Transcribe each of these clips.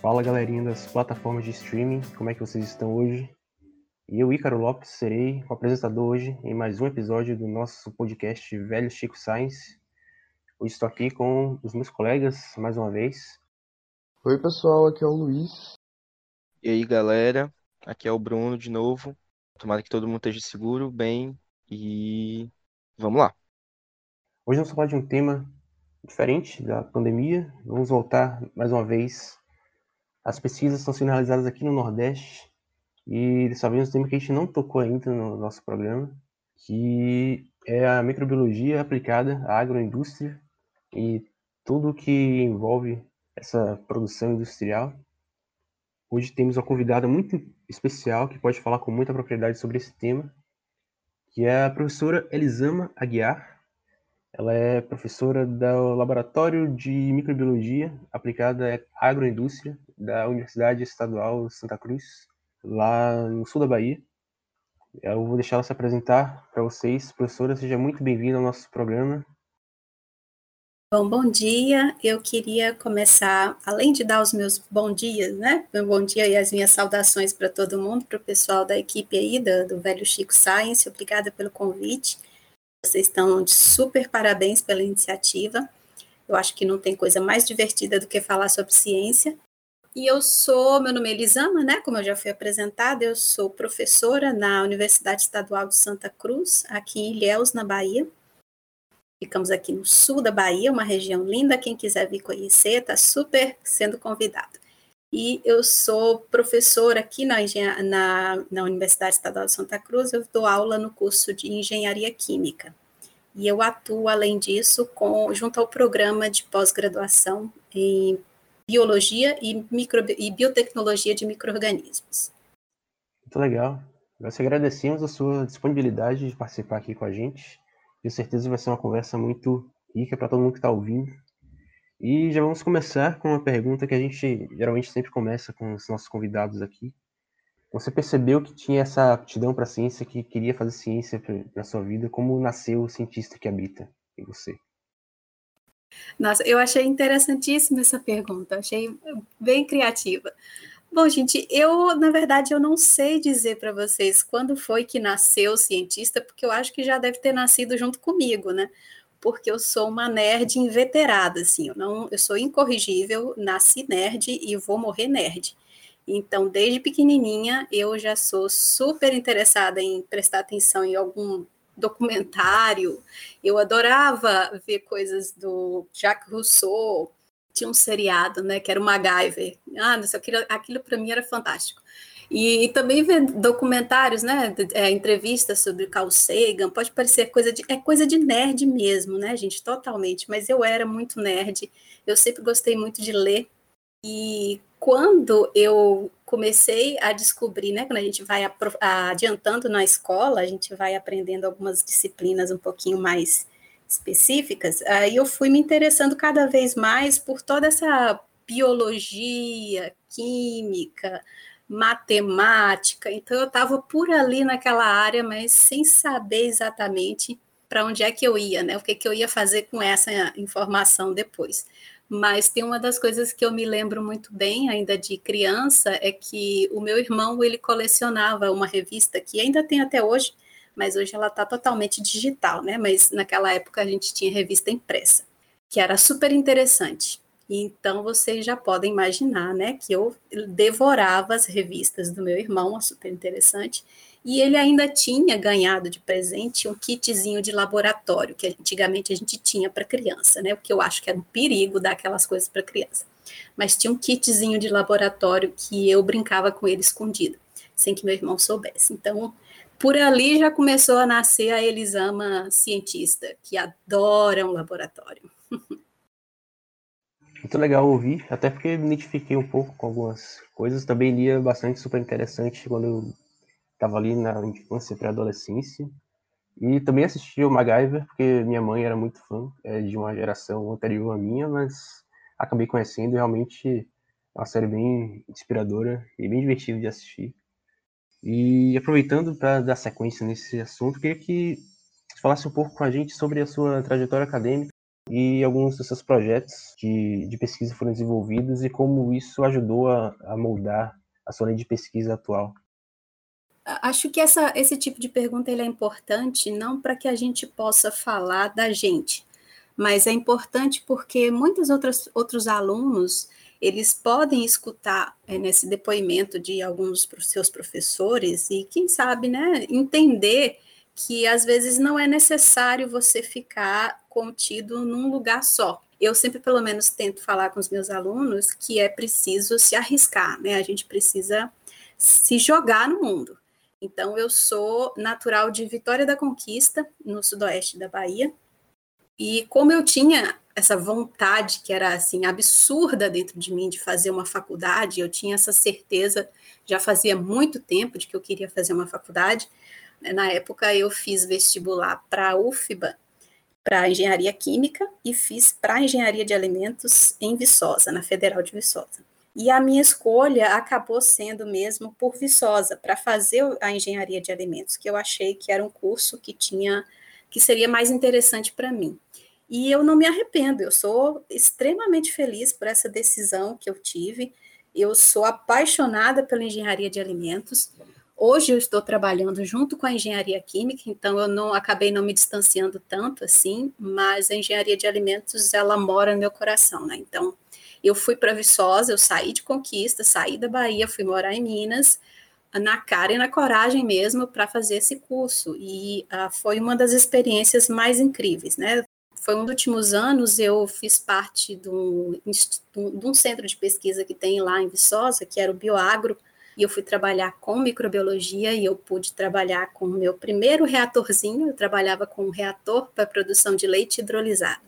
Fala galerinha das plataformas de streaming, como é que vocês estão hoje? Eu, Ícaro Lopes, serei o apresentador hoje em mais um episódio do nosso podcast Velho Chico Science. Hoje estou aqui com os meus colegas, mais uma vez. Oi pessoal, aqui é o Luiz. E aí galera, aqui é o Bruno de novo. Tomara que todo mundo esteja seguro, bem e vamos lá. Hoje vamos falar de um tema diferente da pandemia. Vamos voltar mais uma vez. As pesquisas estão sendo realizadas aqui no Nordeste e dessa vez um tema que a gente não tocou ainda no nosso programa, que é a microbiologia aplicada à agroindústria e tudo que envolve essa produção industrial. Hoje temos uma convidada muito especial que pode falar com muita propriedade sobre esse tema, que é a professora Elisama Aguiar. Ela é professora do Laboratório de Microbiologia aplicada à agroindústria da Universidade Estadual Santa Cruz, lá no sul da Bahia. Eu vou deixar ela se apresentar para vocês. Professora, seja muito bem-vinda ao nosso programa. Bom, bom dia. Eu queria começar, além de dar os meus bons dias, né? Meu bom dia e as minhas saudações para todo mundo, para o pessoal da equipe aí do, do Velho Chico Science. Obrigada pelo convite. Vocês estão de super parabéns pela iniciativa. Eu acho que não tem coisa mais divertida do que falar sobre ciência. E eu sou, meu nome é Elisama, né? Como eu já fui apresentada, eu sou professora na Universidade Estadual de Santa Cruz, aqui em Ilhéus, na Bahia. Ficamos aqui no sul da Bahia, uma região linda. Quem quiser vir conhecer, está super sendo convidado. E eu sou professora aqui na, na, na, Universidade Estadual de Santa Cruz, eu dou aula no curso de Engenharia Química. E eu atuo, além disso, com, junto ao programa de pós-graduação em Biologia e, micro, e Biotecnologia de Micro-Organismos. Muito legal. Nós agradecemos a sua disponibilidade de participar aqui com a gente. Tenho certeza que vai ser uma conversa muito rica para todo mundo que está ouvindo. E já vamos começar com uma pergunta que a gente geralmente sempre começa com os nossos convidados aqui. Você percebeu que tinha essa aptidão para ciência, que queria fazer ciência na sua vida? Como nasceu o cientista que habita em você? Nossa, eu achei interessantíssima essa pergunta, achei bem criativa. Bom, gente, eu, na verdade, eu não sei dizer para vocês quando foi que nasceu o cientista, porque eu acho que já deve ter nascido junto comigo, né? Porque eu sou uma nerd inveterada, assim, eu, não, eu sou incorrigível, nasci nerd e vou morrer nerd. Então, desde pequenininha, eu já sou super interessada em prestar atenção em algum documentário. Eu adorava ver coisas do Jacques Rousseau, tinha um seriado, né, que era o MacGyver. Ah, isso, aquilo, aquilo para mim era fantástico. E, e, também ver documentários, né, é, entrevistas sobre Carl Sagan, pode parecer coisa de, é coisa de nerd mesmo, né, gente, totalmente, mas eu era muito nerd, eu sempre gostei muito de ler, e quando eu comecei a descobrir, né, quando a gente vai adiantando na escola, a gente vai aprendendo algumas disciplinas um pouquinho mais específicas, aí eu fui me interessando cada vez mais por toda essa biologia, química, matemática. Então eu estava por ali naquela área, mas sem saber exatamente para onde é que eu ia, né? O que, que eu ia fazer com essa informação depois. Mas tem uma das coisas que eu me lembro muito bem, ainda de criança, é que o meu irmão ele colecionava uma revista que ainda tem até hoje, mas hoje ela está totalmente digital, né? Mas naquela época a gente tinha revista impressa, que era super interessante. Então vocês já podem imaginar, né, que eu devorava as revistas do meu irmão, super interessante. E ele ainda tinha ganhado de presente um kitzinho de laboratório, que antigamente a gente tinha para criança, né? O que eu acho que era um perigo dar aquelas coisas para criança. Mas tinha um kitzinho de laboratório que eu brincava com ele escondido, sem que meu irmão soubesse. Então, por ali já começou a nascer a Elisama cientista, que adora um laboratório. Muito legal ouvir, até porque me identifiquei um pouco com algumas coisas. Também lia bastante super interessante quando eu estava ali na infância, pré-adolescência. E também assisti o MacGyver, porque minha mãe era muito fã é, de uma geração anterior à minha, mas acabei conhecendo realmente uma série bem inspiradora e bem divertida de assistir. E aproveitando para dar sequência nesse assunto, queria que você falasse um pouco com a gente sobre a sua trajetória acadêmica e alguns dos seus projetos de, de pesquisa foram desenvolvidos e como isso ajudou a, a moldar a sua linha de pesquisa atual. Acho que essa, esse tipo de pergunta ele é importante não para que a gente possa falar da gente, mas é importante porque muitos outros, outros alunos eles podem escutar é, nesse depoimento de alguns dos seus professores e, quem sabe, né, entender que às vezes não é necessário você ficar contido num lugar só. Eu sempre, pelo menos, tento falar com os meus alunos que é preciso se arriscar, né? A gente precisa se jogar no mundo. Então, eu sou natural de Vitória da Conquista, no sudoeste da Bahia, e como eu tinha essa vontade que era assim absurda dentro de mim de fazer uma faculdade, eu tinha essa certeza já fazia muito tempo de que eu queria fazer uma faculdade. Né, na época eu fiz vestibular para a UFBA, para engenharia química e fiz para engenharia de alimentos em Viçosa, na Federal de Viçosa. E a minha escolha acabou sendo mesmo por Viçosa, para fazer a engenharia de alimentos, que eu achei que era um curso que tinha que seria mais interessante para mim. E eu não me arrependo, eu sou extremamente feliz por essa decisão que eu tive. Eu sou apaixonada pela engenharia de alimentos. Hoje eu estou trabalhando junto com a engenharia química, então eu não acabei não me distanciando tanto assim, mas a engenharia de alimentos ela mora no meu coração, né? Então eu fui para Viçosa, eu saí de Conquista, saí da Bahia, fui morar em Minas, na cara e na coragem mesmo para fazer esse curso e uh, foi uma das experiências mais incríveis, né? foi um dos últimos anos, eu fiz parte de um, de um centro de pesquisa que tem lá em Viçosa, que era o Bioagro, e eu fui trabalhar com microbiologia e eu pude trabalhar com o meu primeiro reatorzinho, eu trabalhava com um reator para produção de leite hidrolisado,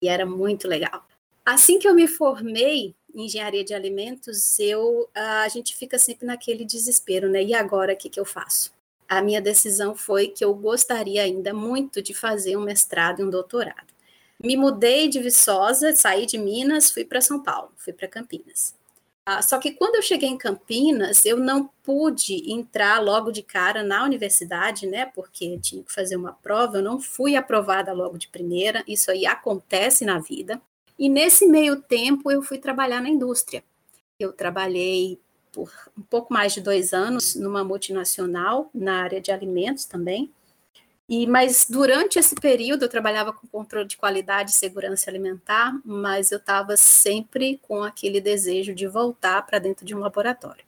e era muito legal. Assim que eu me formei engenharia de alimentos, eu a gente fica sempre naquele desespero, né? E agora o que, que eu faço? A minha decisão foi que eu gostaria ainda muito de fazer um mestrado e um doutorado. Me mudei de Viçosa, saí de Minas, fui para São Paulo, fui para Campinas. Ah, só que quando eu cheguei em Campinas, eu não pude entrar logo de cara na universidade, né? Porque tinha que fazer uma prova, eu não fui aprovada logo de primeira, isso aí acontece na vida. E nesse meio tempo eu fui trabalhar na indústria. Eu trabalhei por um pouco mais de dois anos numa multinacional na área de alimentos também. E, mas durante esse período eu trabalhava com controle de qualidade e segurança alimentar, mas eu estava sempre com aquele desejo de voltar para dentro de um laboratório.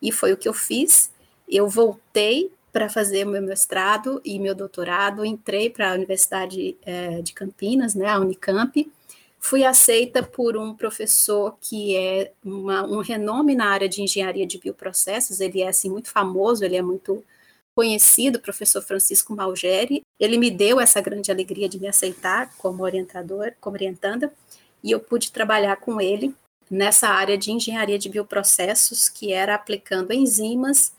E foi o que eu fiz. Eu voltei para fazer meu mestrado e meu doutorado, entrei para a Universidade é, de Campinas, né, a Unicamp, fui aceita por um professor que é uma, um renome na área de engenharia de bioprocessos, ele é assim muito famoso, ele é muito conhecido, professor Francisco Malgeri. Ele me deu essa grande alegria de me aceitar como orientador, como orientanda, e eu pude trabalhar com ele nessa área de engenharia de bioprocessos, que era aplicando enzimas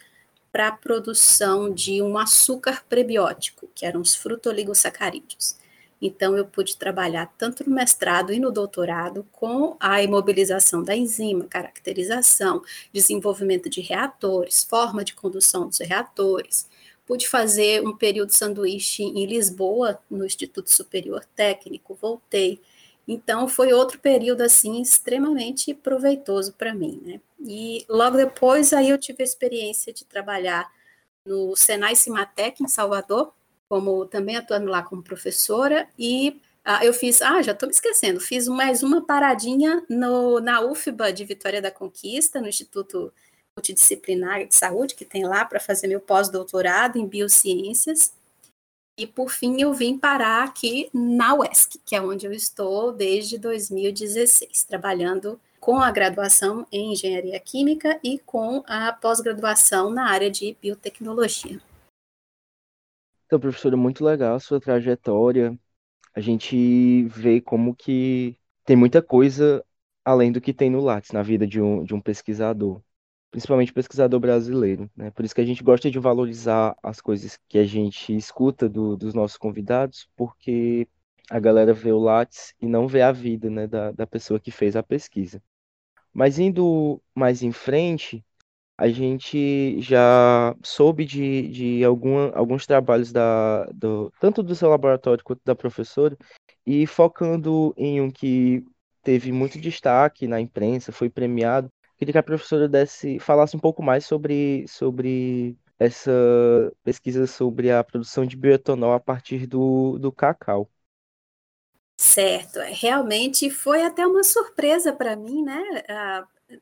para a produção de um açúcar prebiótico, que eram os frutoligosacarídeos. Então, eu pude trabalhar tanto no mestrado e no doutorado com a imobilização da enzima, caracterização, desenvolvimento de reatores, forma de condução dos reatores. Pude fazer um período sanduíche em Lisboa, no Instituto Superior Técnico, voltei. Então, foi outro período, assim, extremamente proveitoso para mim, né? E logo depois, aí eu tive a experiência de trabalhar no Senai Cimatec, em Salvador, como também atuando lá como professora, e ah, eu fiz, ah, já estou me esquecendo, fiz mais uma paradinha no, na UFBA de Vitória da Conquista, no Instituto Multidisciplinar de Saúde, que tem lá para fazer meu pós-doutorado em biociências. E por fim eu vim parar aqui na UESC, que é onde eu estou desde 2016, trabalhando com a graduação em engenharia química e com a pós-graduação na área de biotecnologia. Então, professora, muito legal a sua trajetória. A gente vê como que tem muita coisa além do que tem no Lattes na vida de um, de um pesquisador, principalmente pesquisador brasileiro, né? Por isso que a gente gosta de valorizar as coisas que a gente escuta do, dos nossos convidados, porque a galera vê o Lattes e não vê a vida, né, da, da pessoa que fez a pesquisa. Mas indo mais em frente, a gente já soube de, de alguns trabalhos da, do, tanto do seu laboratório quanto da professora, e focando em um que teve muito destaque na imprensa, foi premiado, queria que a professora desse, falasse um pouco mais sobre, sobre essa pesquisa sobre a produção de bioetanol a partir do, do cacau. Certo, é, realmente foi até uma surpresa para mim, né?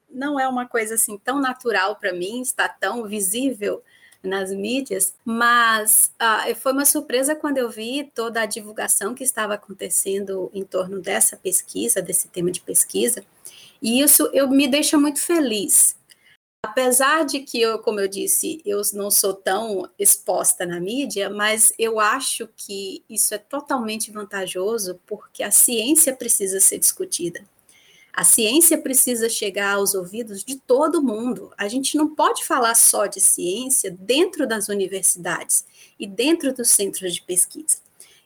Não é uma coisa assim tão natural para mim, está tão visível nas mídias, mas ah, foi uma surpresa quando eu vi toda a divulgação que estava acontecendo em torno dessa pesquisa, desse tema de pesquisa, e isso eu me deixa muito feliz, Apesar de que eu, como eu disse, eu não sou tão exposta na mídia, mas eu acho que isso é totalmente vantajoso porque a ciência precisa ser discutida. A ciência precisa chegar aos ouvidos de todo mundo. A gente não pode falar só de ciência dentro das universidades e dentro dos centros de pesquisa.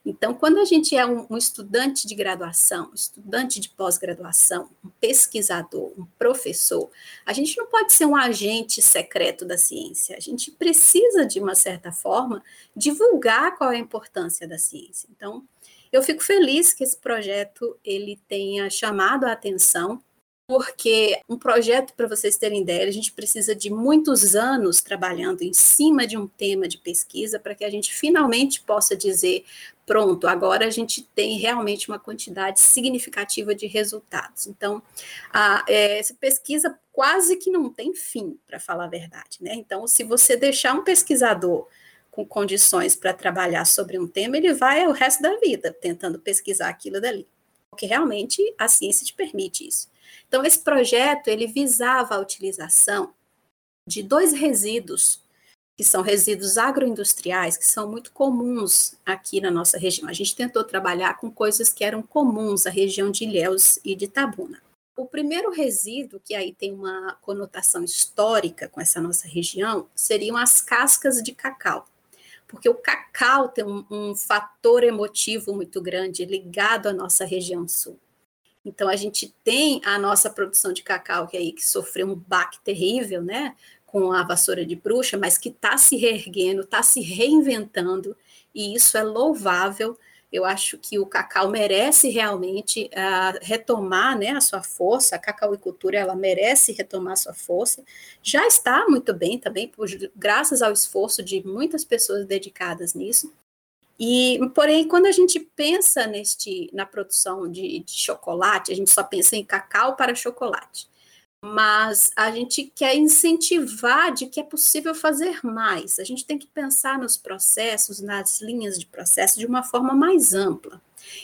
Então, quando a gente é um, um estudante de graduação, estudante de pós-graduação, um pesquisador, um professor, a gente não pode ser um agente secreto da ciência. A gente precisa, de uma certa forma, divulgar qual é a importância da ciência. Então, eu fico feliz que esse projeto ele tenha chamado a atenção porque um projeto, para vocês terem ideia, a gente precisa de muitos anos trabalhando em cima de um tema de pesquisa para que a gente finalmente possa dizer: pronto, agora a gente tem realmente uma quantidade significativa de resultados. Então, a, é, essa pesquisa quase que não tem fim, para falar a verdade. Né? Então, se você deixar um pesquisador com condições para trabalhar sobre um tema, ele vai o resto da vida tentando pesquisar aquilo dali, porque realmente a ciência te permite isso. Então, esse projeto, ele visava a utilização de dois resíduos, que são resíduos agroindustriais, que são muito comuns aqui na nossa região. A gente tentou trabalhar com coisas que eram comuns na região de Ilhéus e de Tabuna. O primeiro resíduo, que aí tem uma conotação histórica com essa nossa região, seriam as cascas de cacau. Porque o cacau tem um, um fator emotivo muito grande ligado à nossa região sul. Então a gente tem a nossa produção de cacau que aí que sofreu um baque terrível, né, com a vassoura de bruxa, mas que está se reerguendo, está se reinventando e isso é louvável. Eu acho que o cacau merece realmente uh, retomar né, a sua força, a cacauicultura ela merece retomar a sua força. Já está muito bem também, por, graças ao esforço de muitas pessoas dedicadas nisso. E, porém, quando a gente pensa neste, na produção de, de chocolate, a gente só pensa em cacau para chocolate mas a gente quer incentivar de que é possível fazer mais. A gente tem que pensar nos processos, nas linhas de processo de uma forma mais ampla.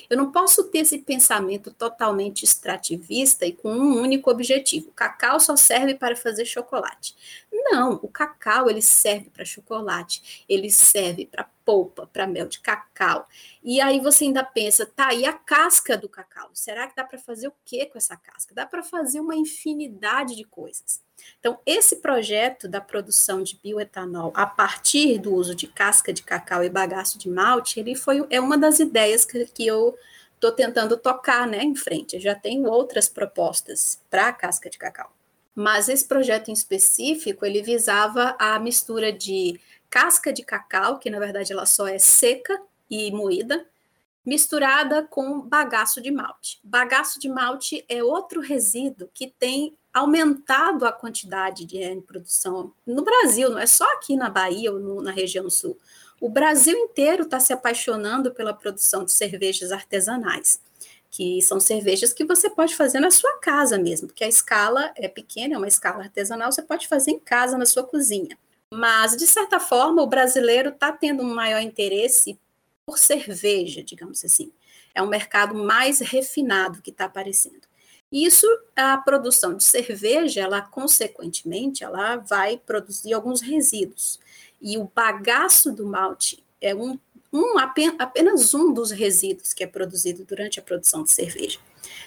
Eu não posso ter esse pensamento totalmente extrativista e com um único objetivo. O cacau só serve para fazer chocolate. Não, o cacau ele serve para chocolate, ele serve para polpa, para mel de cacau. E aí você ainda pensa, tá, e a casca do cacau? Será que dá para fazer o que com essa casca? Dá para fazer uma infinidade de coisas. Então, esse projeto da produção de bioetanol a partir do uso de casca de cacau e bagaço de malte, ele foi é uma das ideias que, que eu estou tentando tocar né, em frente. Eu já tenho outras propostas para a casca de cacau. Mas esse projeto em específico, ele visava a mistura de casca de cacau, que na verdade ela só é seca e moída, misturada com bagaço de malte. Bagaço de malte é outro resíduo que tem aumentado a quantidade de produção no Brasil, não é só aqui na Bahia ou no, na região sul. O Brasil inteiro está se apaixonando pela produção de cervejas artesanais, que são cervejas que você pode fazer na sua casa mesmo, porque a escala é pequena, é uma escala artesanal, você pode fazer em casa, na sua cozinha. Mas, de certa forma, o brasileiro está tendo um maior interesse por cerveja, digamos assim. É um mercado mais refinado que está aparecendo. Isso, a produção de cerveja, ela consequentemente, ela vai produzir alguns resíduos. E o bagaço do malte é um, um apenas um dos resíduos que é produzido durante a produção de cerveja.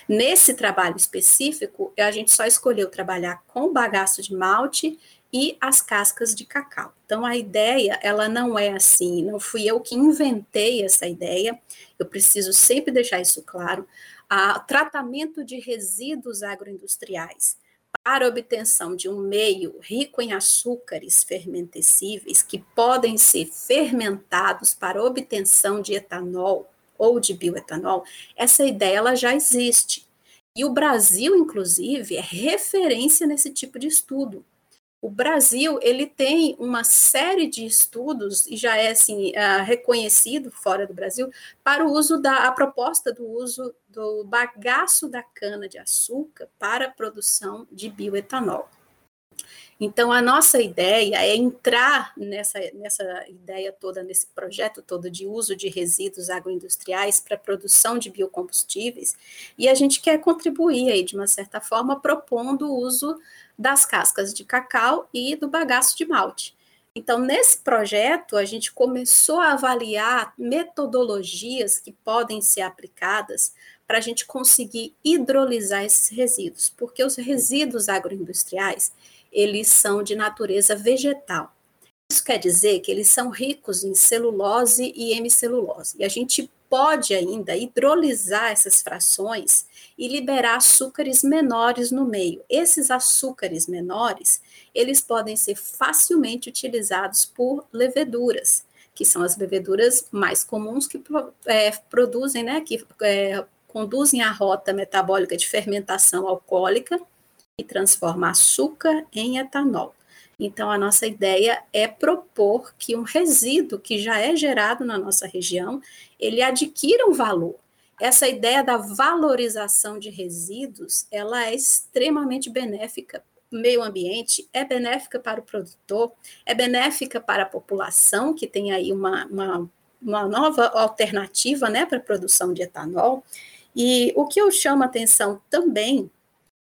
Nesse trabalho específico, a gente só escolheu trabalhar com bagaço de malte e as cascas de cacau. Então a ideia, ela não é assim, não fui eu que inventei essa ideia. Eu preciso sempre deixar isso claro a tratamento de resíduos agroindustriais para obtenção de um meio rico em açúcares fermentescíveis que podem ser fermentados para obtenção de etanol ou de bioetanol, essa ideia ela já existe. E o Brasil, inclusive, é referência nesse tipo de estudo. O Brasil ele tem uma série de estudos e já é assim uh, reconhecido fora do Brasil para o uso da a proposta do uso do bagaço da cana de açúcar para a produção de bioetanol. Então, a nossa ideia é entrar nessa, nessa ideia toda, nesse projeto todo de uso de resíduos agroindustriais para a produção de biocombustíveis, e a gente quer contribuir aí, de uma certa forma, propondo o uso das cascas de cacau e do bagaço de malte. Então, nesse projeto, a gente começou a avaliar metodologias que podem ser aplicadas para a gente conseguir hidrolisar esses resíduos, porque os resíduos agroindustriais, eles são de natureza vegetal. Isso quer dizer que eles são ricos em celulose e hemicelulose. E a gente pode ainda hidrolisar essas frações e liberar açúcares menores no meio. Esses açúcares menores, eles podem ser facilmente utilizados por leveduras, que são as leveduras mais comuns que é, produzem, né, que é, conduzem a rota metabólica de fermentação alcoólica e transforma açúcar em etanol. Então, a nossa ideia é propor que um resíduo que já é gerado na nossa região, ele adquira um valor. Essa ideia da valorização de resíduos, ela é extremamente benéfica meio ambiente, é benéfica para o produtor, é benéfica para a população, que tem aí uma, uma, uma nova alternativa né, para a produção de etanol. E o que eu chamo a atenção também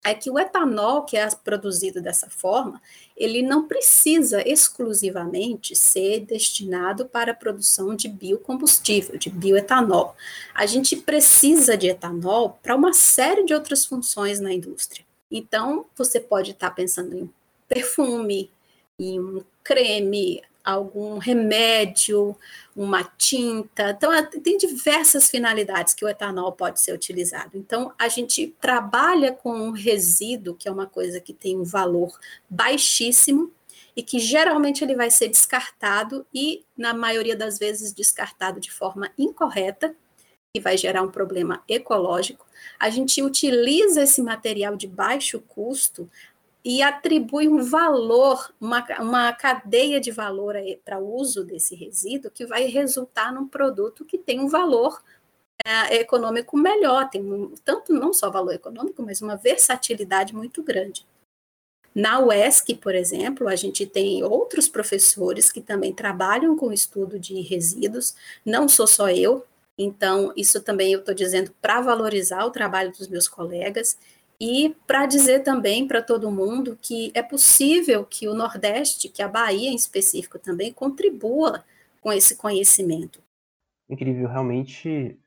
é que o etanol que é produzido dessa forma, ele não precisa exclusivamente ser destinado para a produção de biocombustível, de bioetanol. A gente precisa de etanol para uma série de outras funções na indústria. Então, você pode estar pensando em perfume, em um creme, algum remédio, uma tinta. Então, é, tem diversas finalidades que o etanol pode ser utilizado. Então, a gente trabalha com um resíduo, que é uma coisa que tem um valor baixíssimo e que geralmente ele vai ser descartado e, na maioria das vezes, descartado de forma incorreta, que vai gerar um problema ecológico. A gente utiliza esse material de baixo custo e atribui um valor, uma, uma cadeia de valor para o uso desse resíduo que vai resultar num produto que tem um valor é, econômico melhor, tem um, tanto não só valor econômico, mas uma versatilidade muito grande. Na UESC, por exemplo, a gente tem outros professores que também trabalham com o estudo de resíduos, não sou só eu, então isso também eu estou dizendo para valorizar o trabalho dos meus colegas, e para dizer também para todo mundo que é possível que o Nordeste, que a Bahia em específico também, contribua com esse conhecimento. Incrível, realmente,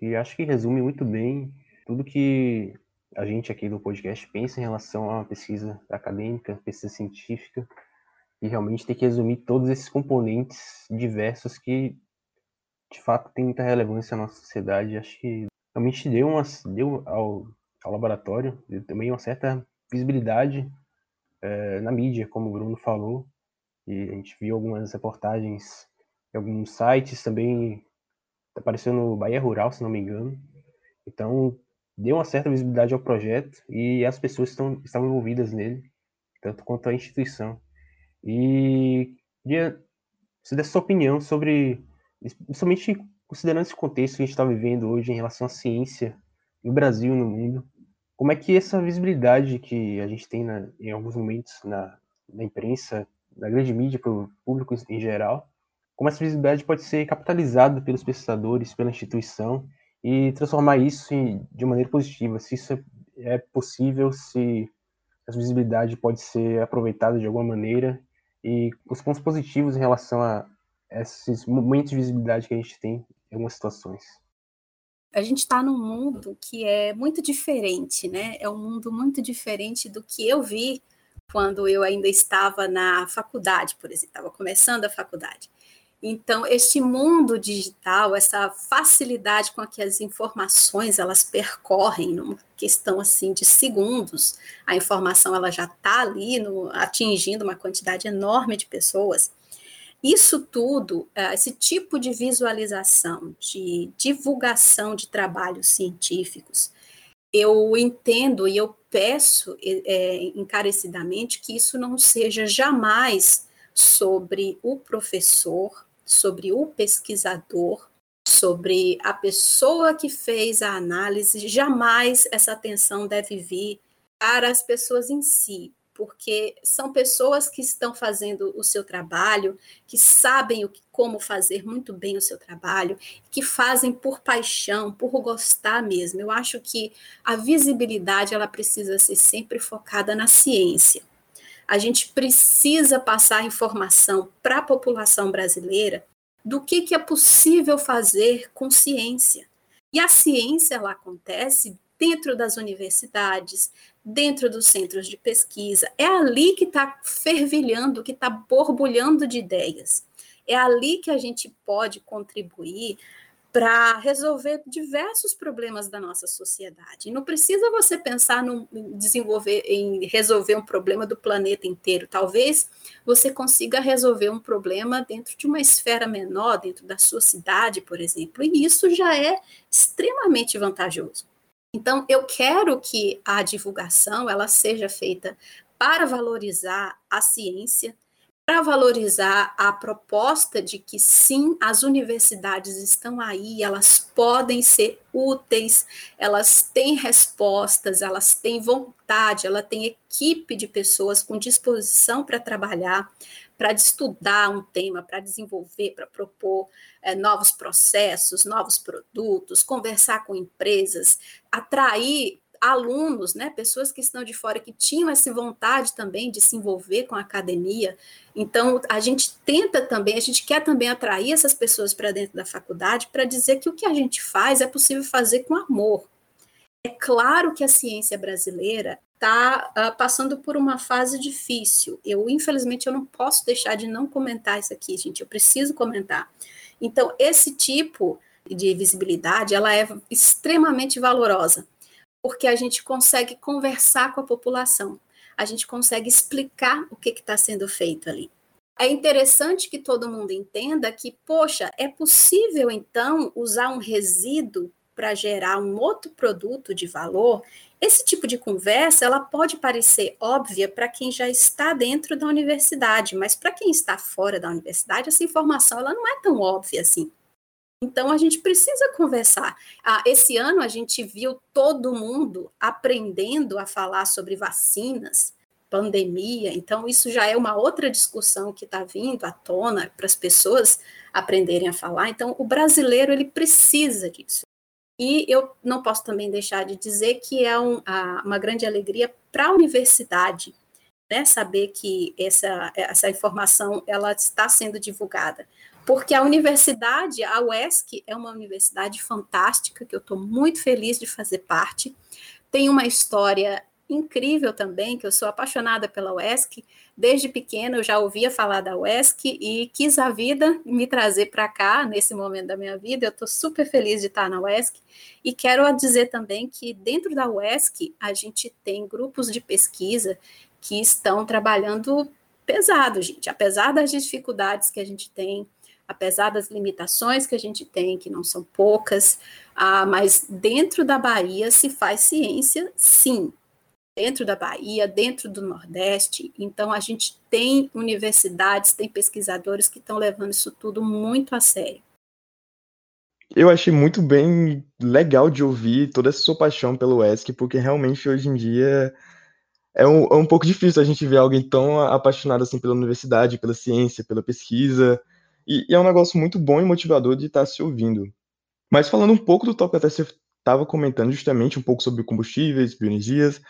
e acho que resume muito bem tudo que a gente aqui do podcast pensa em relação uma pesquisa acadêmica, pesquisa científica, e realmente tem que resumir todos esses componentes diversos que, de fato, têm muita relevância na nossa sociedade. Acho que realmente deu, deu ao ao laboratório, e também uma certa visibilidade é, na mídia, como o Bruno falou, e a gente viu algumas reportagens em alguns sites também, apareceu no Bahia Rural, se não me engano, então deu uma certa visibilidade ao projeto e as pessoas estão, estavam envolvidas nele, tanto quanto a instituição. E queria você der sua opinião sobre, principalmente considerando esse contexto que a gente está vivendo hoje em relação à ciência no Brasil e no mundo, como é que essa visibilidade que a gente tem na, em alguns momentos na, na imprensa, na grande mídia, para o público em geral, como essa visibilidade pode ser capitalizada pelos pesquisadores, pela instituição e transformar isso em, de maneira positiva, se isso é, é possível, se essa visibilidade pode ser aproveitada de alguma maneira? E os pontos positivos em relação a esses momentos de visibilidade que a gente tem em algumas situações a gente está num mundo que é muito diferente, né? É um mundo muito diferente do que eu vi quando eu ainda estava na faculdade, por exemplo, estava começando a faculdade. Então, este mundo digital, essa facilidade com que as informações elas percorrem numa questão assim de segundos, a informação ela já está ali no, atingindo uma quantidade enorme de pessoas. Isso tudo, eh, esse tipo de visualização, de divulgação de trabalhos científicos, eu entendo e eu peço é, encarecidamente que isso não seja jamais sobre o professor, sobre o pesquisador, sobre a pessoa que fez a análise, jamais essa atenção deve vir para as pessoas em si, porque são pessoas que estão fazendo o seu trabalho, que sabem o que, como fazer muito bem o seu trabalho, que fazem por paixão, por gostar mesmo. Eu acho que a visibilidade ela precisa ser sempre focada na ciência. A gente precisa passar informação para a população brasileira do que, que é possível fazer com ciência. E a ciência ela acontece dentro das universidades, dentro dos centros de pesquisa. É ali que está fervilhando, que está borbulhando de ideias. É ali que a gente pode contribuir para resolver diversos problemas da nossa sociedade. não precisa você pensar no, em desenvolver, em resolver um problema do planeta inteiro. Talvez você consiga resolver um problema dentro de uma esfera menor, dentro da sua cidade, por exemplo, e isso já é extremamente vantajoso. Então, eu quero que a divulgação ela seja feita para valorizar a ciência, para valorizar a proposta de que sim, as universidades estão aí, elas podem ser úteis, elas têm respostas, elas têm vontade, ela tem equipe de pessoas com disposição para trabalhar, para estudar um tema, para desenvolver, para propor é, novos processos, novos produtos, conversar com empresas, atrair alunos, né, pessoas que estão de fora que tinham essa vontade também de se envolver com a academia. Então, a gente tenta também, a gente quer também atrair essas pessoas para dentro da faculdade para dizer que o que a gente faz é possível fazer com amor. É claro que a ciência brasileira está uh, ah, passando por uma fase difícil. Eu, infelizmente, eu não posso deixar de não comentar isso aqui, gente. Eu preciso comentar. Então, esse tipo de visibilidade, ela é extremamente valorosa porque a gente consegue conversar com a população, a gente consegue explicar o que está sendo feito ali. É interessante que todo mundo entenda que, poxa, é possível então usar um resíduo para gerar um outro produto de valor. Esse tipo de conversa, ela pode parecer óbvia para quem já está dentro da universidade, mas para quem está fora da universidade, essa informação ela não é tão óbvia assim. Então a gente precisa conversar. Ah, esse ano a gente viu todo mundo aprendendo a falar sobre vacinas, pandemia. Então isso já é uma outra discussão que está vindo à tona para as pessoas aprenderem a falar. Então o brasileiro ele precisa disso. E eu não posso também deixar de dizer que é um, uma grande alegria para a universidade, né, saber que essa, essa informação ela está sendo divulgada porque a universidade, a UESC, é uma universidade fantástica, que eu estou muito feliz de fazer parte. Tem uma história incrível também, que eu sou apaixonada pela UESC. Desde pequena eu já ouvia falar da UESC e quis a vida me trazer para cá, nesse momento da minha vida. Eu estou super feliz de estar na UESC. E quero dizer também que dentro da UESC a gente tem grupos de pesquisa que estão trabalhando pesado, gente. Apesar das dificuldades que a gente tem, apesar das limitações que a gente tem, que não são poucas, ah, mas dentro da Bahia se faz ciência, sim. Dentro da Bahia, dentro do Nordeste, então a gente tem universidades, tem pesquisadores que estão levando isso tudo muito a sério. Eu achei muito bem legal de ouvir toda essa sua paixão pelo ESC, porque realmente hoje em dia é um, é um pouco difícil a gente ver alguém tão apaixonado assim pela universidade, pela ciência, pela pesquisa. E, e, é um negócio muito bom e motivador de estar tá se ouvindo. Mas falando um pouco do tópico até você estava comentando justamente um pouco sobre combustíveis, bioenergias,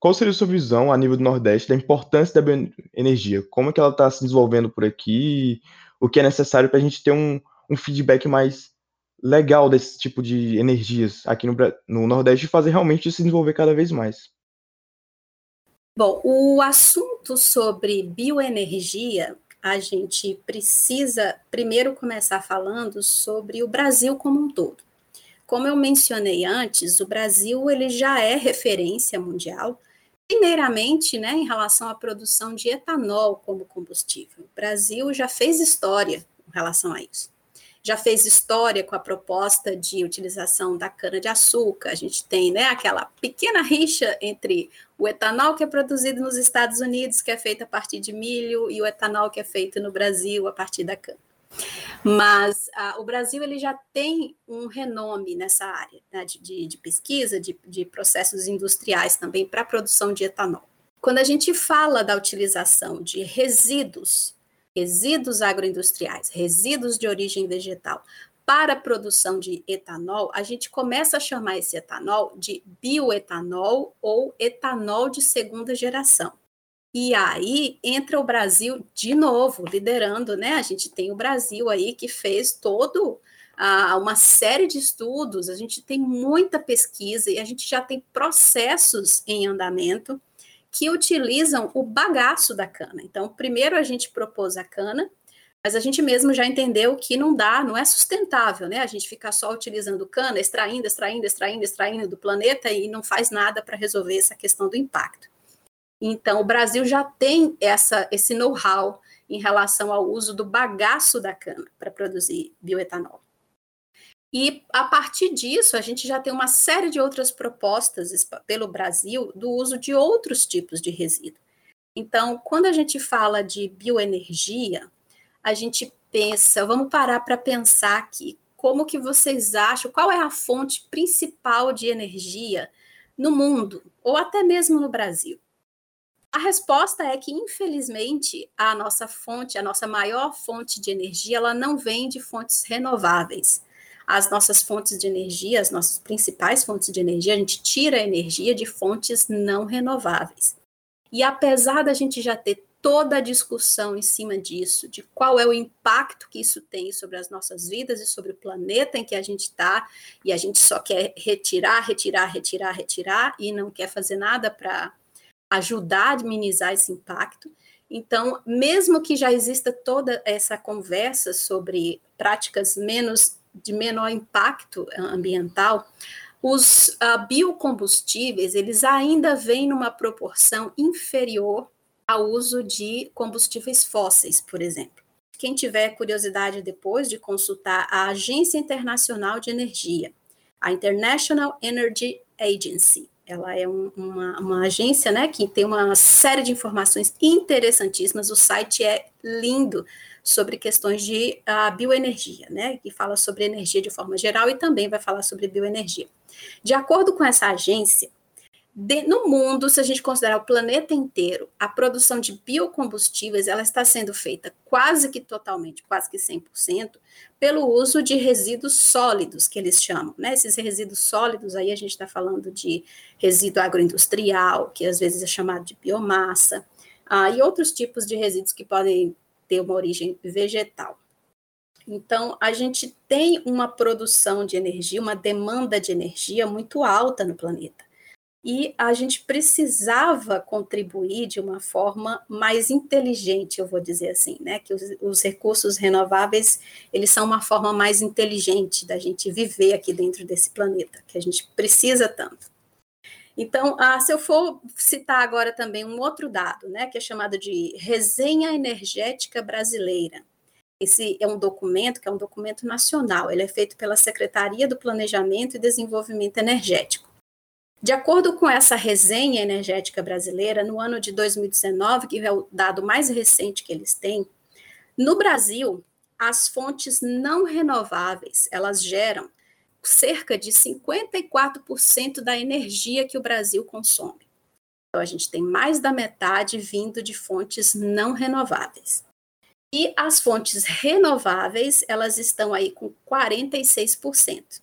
qual seria a sua visão a nível do Nordeste da importância da bioenergia? Como é que ela está se desenvolvendo por aqui? O que é necessário para a gente ter um, um, feedback mais legal desse tipo de energias aqui no, no Nordeste e fazer realmente se desenvolver cada vez mais? Bom, o assunto sobre bioenergia a gente precisa primeiro começar falando sobre o Brasil como um todo. Como eu mencionei antes, o Brasil ele já é referência mundial, primeiramente, né, em relação à produção de etanol como combustível. O Brasil já fez história em relação a isso já fez história com a proposta de utilização da cana-de-açúcar. A gente tem né, aquela pequena rixa entre o etanol que é produzido nos Estados Unidos, que é feito a partir de milho, e o etanol que é feito no Brasil a partir da cana. Mas o Brasil ele já tem um renome nessa área né, de, de, de, pesquisa, de, de processos industriais também para a produção de etanol. Quando a gente fala da utilização de resíduos resíduos agroindustriais, resíduos de origem vegetal, para a produção de etanol, a gente começa a chamar esse etanol de bioetanol ou etanol de segunda geração. E aí entra o Brasil de novo, liderando, né? A gente tem o Brasil aí que fez todo ah, uma série de estudos, a gente tem muita pesquisa e a gente já tem processos em andamento que utilizam o bagaço da cana. Então, primeiro a gente propôs a cana, mas a gente mesmo já entendeu que não dá, não é sustentável, né? A gente ficar só utilizando cana, extraindo, extraindo, extraindo, extraindo do planeta e não faz nada para resolver essa questão do impacto. Então, o Brasil já tem essa, esse know-how em relação ao uso do bagaço da cana para produzir bioetanol. E a partir disso, a gente já tem uma série de outras propostas pelo Brasil do uso de outros tipos de resíduo. Então, quando a gente fala de bioenergia, a gente pensa, vamos parar para pensar aqui, como que vocês acham, qual é a fonte principal de energia no mundo, ou até mesmo no Brasil? A resposta é que, infelizmente, a nossa fonte, a nossa maior fonte de energia, ela não vem de fontes renováveis as nossas fontes de energia, as nossas principais fontes de energia, a gente tira a energia de fontes não renováveis. E apesar da gente já ter toda a discussão em cima disso, de qual é o impacto que isso tem sobre as nossas vidas e sobre o planeta em que a gente está, e a gente só quer retirar, retirar, retirar, retirar, e não quer fazer nada para ajudar a minimizar esse impacto. Então, mesmo que já exista toda essa conversa sobre práticas menos de menor impacto ambiental, os uh, biocombustíveis eles ainda vêm numa proporção inferior ao uso de combustíveis fósseis, por exemplo. Quem tiver curiosidade depois de consultar a Agência Internacional de Energia, a International Energy Agency, ela é um, uma, uma, agência né, que tem uma série de informações interessantíssimas. O site é lindo sobre questões de uh, bioenergia, né, que fala sobre energia de forma geral e também vai falar sobre bioenergia. De acordo com essa agência, de, no mundo, se a gente considerar o planeta inteiro, a produção de biocombustíveis ela está sendo feita quase que totalmente, quase que 100%, pelo uso de resíduos sólidos, que eles chamam. Né? Esses resíduos sólidos, aí a gente está falando de resíduo agroindustrial, que às vezes é chamado de biomassa, ah, e outros tipos de resíduos que podem ter uma origem vegetal. Então, a gente tem uma produção de energia, uma demanda de energia muito alta no planeta. E a gente precisava contribuir de uma forma mais inteligente, eu vou dizer assim, né? Que os, os recursos renováveis, eles são uma forma mais inteligente da gente viver aqui dentro desse planeta, que a gente precisa tanto. Então, ah, se eu for citar agora também um outro dado, né, que é chamado de Resenha Energética Brasileira. Esse é um documento que é um documento nacional, ele é feito pela Secretaria do Planejamento e Desenvolvimento Energético. De acordo com essa resenha energética brasileira, no ano de 2019, que é o dado mais recente que eles têm, no Brasil, as fontes não renováveis, elas geram cerca de 54% da energia que o Brasil consome. Então, a gente tem mais da metade vindo de fontes não renováveis. E as fontes renováveis, elas estão aí com 46%.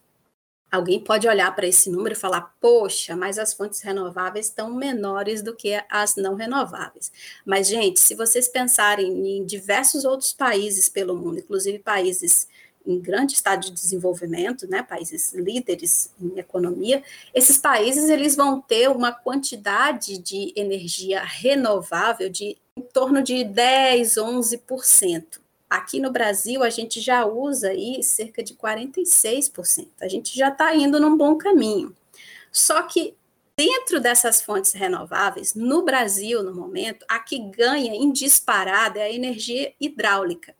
Alguém pode olhar para esse número e falar: poxa, mas as fontes renováveis estão menores do que as não renováveis. Mas, gente, se vocês pensarem em diversos outros países pelo mundo, inclusive países em grande estado de desenvolvimento, né, países líderes em economia, esses países eles vão ter uma quantidade de energia renovável de em torno de 10, 11%. Aqui no Brasil, a gente já usa aí cerca de 46%. A gente já está indo num bom caminho. Só que dentro dessas fontes renováveis, no Brasil, no momento, a que ganha em disparada é a energia hidráulica,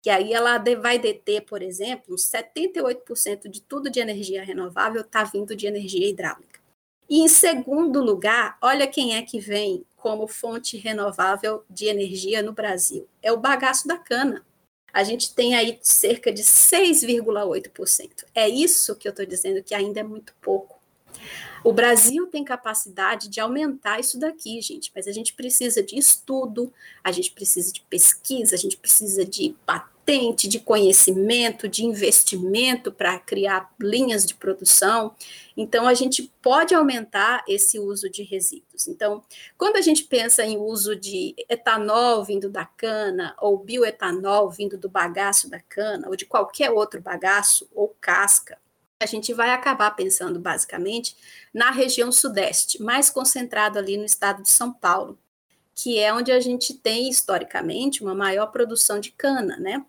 que aí ela vai deter, por exemplo, 78% de tudo de energia renovável está vindo de energia hidráulica. E em segundo lugar, olha quem é que vem como fonte renovável de energia no Brasil. É o bagaço da cana a gente tem aí cerca de 6,8%. É isso que eu estou dizendo que ainda é muito pouco. O Brasil tem capacidade de aumentar isso daqui, gente, mas a gente precisa de estudo, a gente precisa de pesquisa, a gente precisa de de conhecimento, de investimento para criar linhas de produção. Então, a gente pode aumentar esse uso de resíduos. Então, quando a gente pensa em uso de etanol vindo da cana, ou bioetanol vindo do bagaço da cana, ou de qualquer outro bagaço ou casca, a gente vai acabar pensando basicamente na região sudeste, mais concentrado ali no estado de São Paulo, que é onde a gente tem historicamente uma maior produção de cana, né?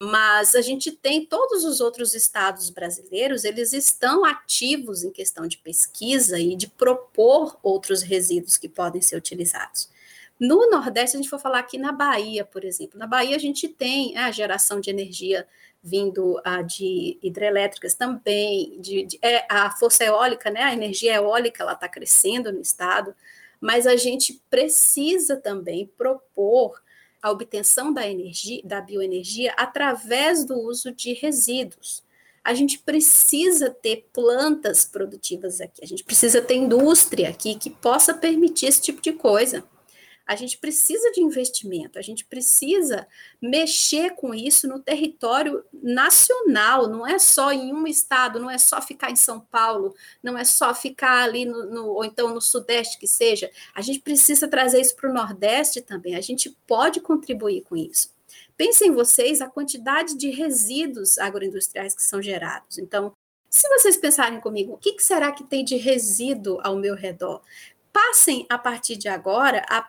Mas a gente tem todos os outros estados brasileiros, eles estão ativos em questão de pesquisa e de propor outros resíduos que podem ser utilizados. No Nordeste, a gente for falar aqui na Bahia, por exemplo. Na Bahia, a gente tem a geração de energia vindo ah, de hidrelétricas também, de, de é, a força eólica, né, a energia eólica, ela está crescendo no estado, mas a gente precisa também propor a obtenção da energia, da bioenergia através do uso de resíduos. A gente precisa ter plantas produtivas aqui, a gente precisa ter indústria aqui que possa permitir esse tipo de coisa. A gente precisa de investimento, a gente precisa mexer com isso no território nacional, não é só em um estado, não é só ficar em São Paulo, não é só ficar ali no, no ou então no Sudeste que seja. A gente precisa trazer isso para o Nordeste também, a gente pode contribuir com isso. Pensem vocês a quantidade de resíduos agroindustriais que são gerados. Então, se vocês pensarem comigo, o que, será que tem de resíduo ao meu redor? Passem a partir de agora a,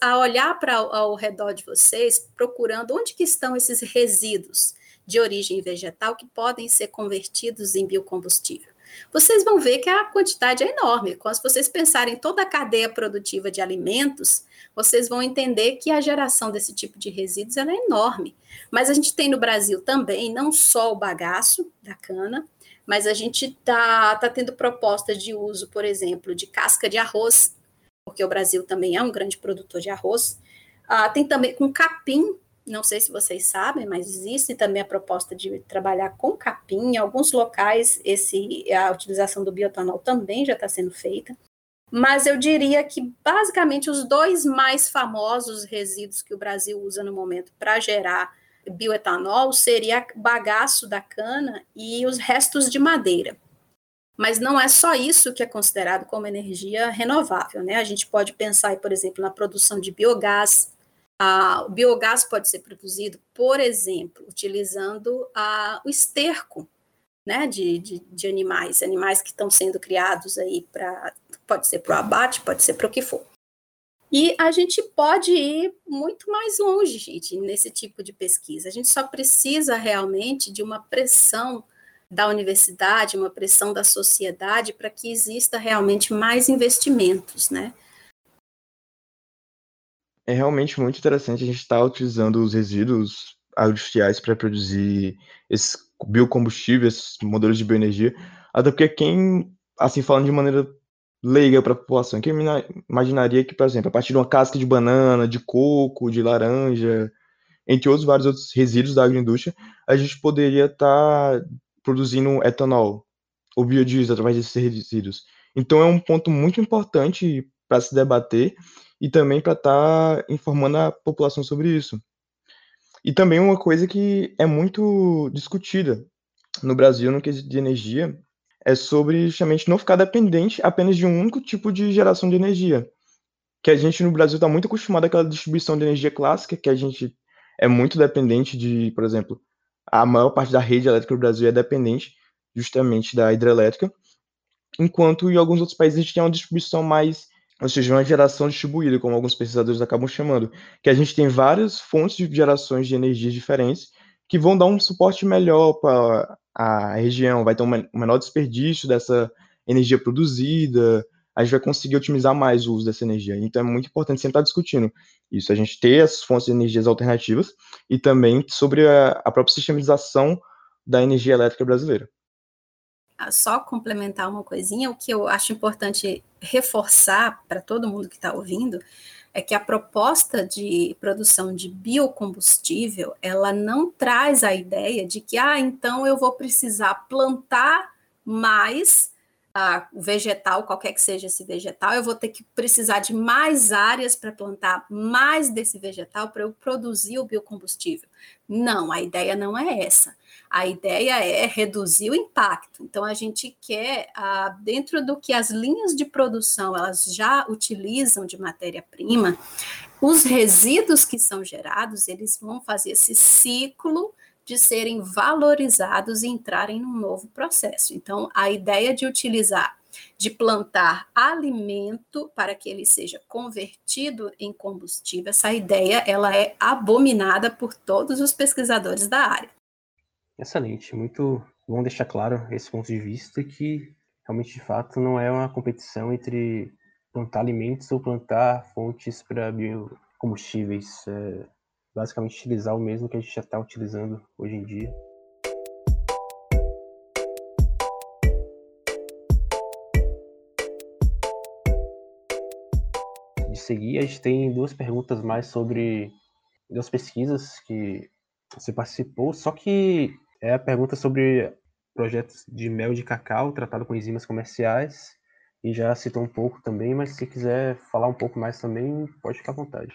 a olhar para ao redor de vocês, procurando onde que estão esses resíduos de origem vegetal que podem ser convertidos em biocombustível. Vocês vão ver que a quantidade é enorme. Quando vocês pensarem em toda a cadeia produtiva de alimentos, vocês vão entender que a geração desse tipo de resíduos é enorme. Mas a gente tem no Brasil também não só o bagaço da cana, mas a gente está tá tendo propostas de uso, por exemplo, de casca de arroz, porque o Brasil também é um grande produtor de arroz. Ah, tem também com capim, não sei se vocês sabem, mas existe também a proposta de trabalhar com capim. Em alguns locais, esse, a utilização do biotanol também já está sendo feita. Mas eu diria que, basicamente, os dois mais famosos resíduos que o Brasil usa no momento para gerar bioetanol seria bagaço da cana e os restos de madeira. Mas não é só isso que é considerado como energia renovável, né? A gente pode pensar, por exemplo, na produção de biogás. O biogás pode ser produzido, por exemplo, utilizando o esterco né, de, de, de animais, animais que estão sendo criados aí para, pode ser para o abate, pode ser para o que for. E a gente pode ir muito mais longe, gente, nesse tipo de pesquisa. A gente só precisa realmente de uma pressão da universidade, uma pressão da sociedade para que exista realmente mais investimentos, né? É realmente muito interessante a gente estar tá utilizando os resíduos industriais para produzir esses biocombustíveis, esses modelos de bioenergia, até porque quem, assim, falando de maneira leiga para a população. Que imaginaria que, por exemplo, a partir de uma casca de banana, de coco, de laranja, entre outros vários outros resíduos da agroindústria, a gente poderia estar tá produzindo etanol ou biodiesel através desses resíduos. Então é um ponto muito importante para se debater e também para estar tá informando a população sobre isso. E também uma coisa que é muito discutida no Brasil no quesito de energia é sobre justamente não ficar dependente apenas de um único tipo de geração de energia. Que a gente no Brasil está muito acostumado àquela distribuição de energia clássica, que a gente é muito dependente de, por exemplo, a maior parte da rede elétrica do Brasil é dependente justamente da hidrelétrica, enquanto em alguns outros países a gente tem uma distribuição mais ou seja, uma geração distribuída, como alguns pesquisadores acabam chamando, que a gente tem várias fontes de gerações de energias diferentes que vão dar um suporte melhor para a região, vai ter um menor desperdício dessa energia produzida, a gente vai conseguir otimizar mais o uso dessa energia. Então é muito importante sempre estar discutindo isso, a gente ter as fontes de energias alternativas e também sobre a, a própria sistematização da energia elétrica brasileira. Ah, só complementar uma coisinha, o que eu acho importante reforçar para todo mundo que está ouvindo é que a proposta de produção de biocombustível ela não traz a ideia de que ah então eu vou precisar plantar mais ah, vegetal, qualquer que seja esse vegetal, eu vou ter que precisar de mais áreas para plantar mais desse vegetal para eu produzir o biocombustível. Não, a ideia não é essa. A ideia é reduzir o impacto. Então, a gente quer, ah, dentro do que as linhas de produção elas já utilizam de matéria-prima, os resíduos que são gerados, eles vão fazer esse ciclo de serem valorizados e entrarem num novo processo. Então, a ideia de utilizar, de plantar alimento para que ele seja convertido em combustível, essa ideia ela é abominada por todos os pesquisadores da área. Excelente, muito bom deixar claro esse ponto de vista que realmente de fato não é uma competição entre plantar alimentos ou plantar fontes para biocombustíveis. É basicamente utilizar o mesmo que a gente já está utilizando hoje em dia. De seguir, a gente tem duas perguntas mais sobre duas pesquisas que você participou, só que é a pergunta sobre projetos de mel de cacau tratado com enzimas comerciais e já citou um pouco também, mas se quiser falar um pouco mais também, pode ficar à vontade.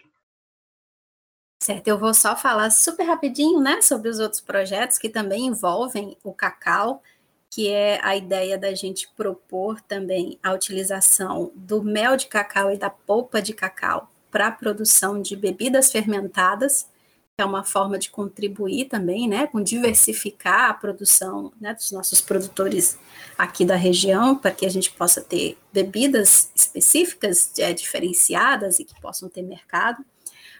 Certo, eu vou só falar super rapidinho, né, sobre os outros projetos que também envolvem o cacau, que é a ideia da gente propor também a utilização do mel de cacau e da polpa de cacau para a produção de bebidas fermentadas, é uma forma de contribuir também, né, com diversificar a produção né, dos nossos produtores aqui da região, para que a gente possa ter bebidas específicas, é, diferenciadas e que possam ter mercado.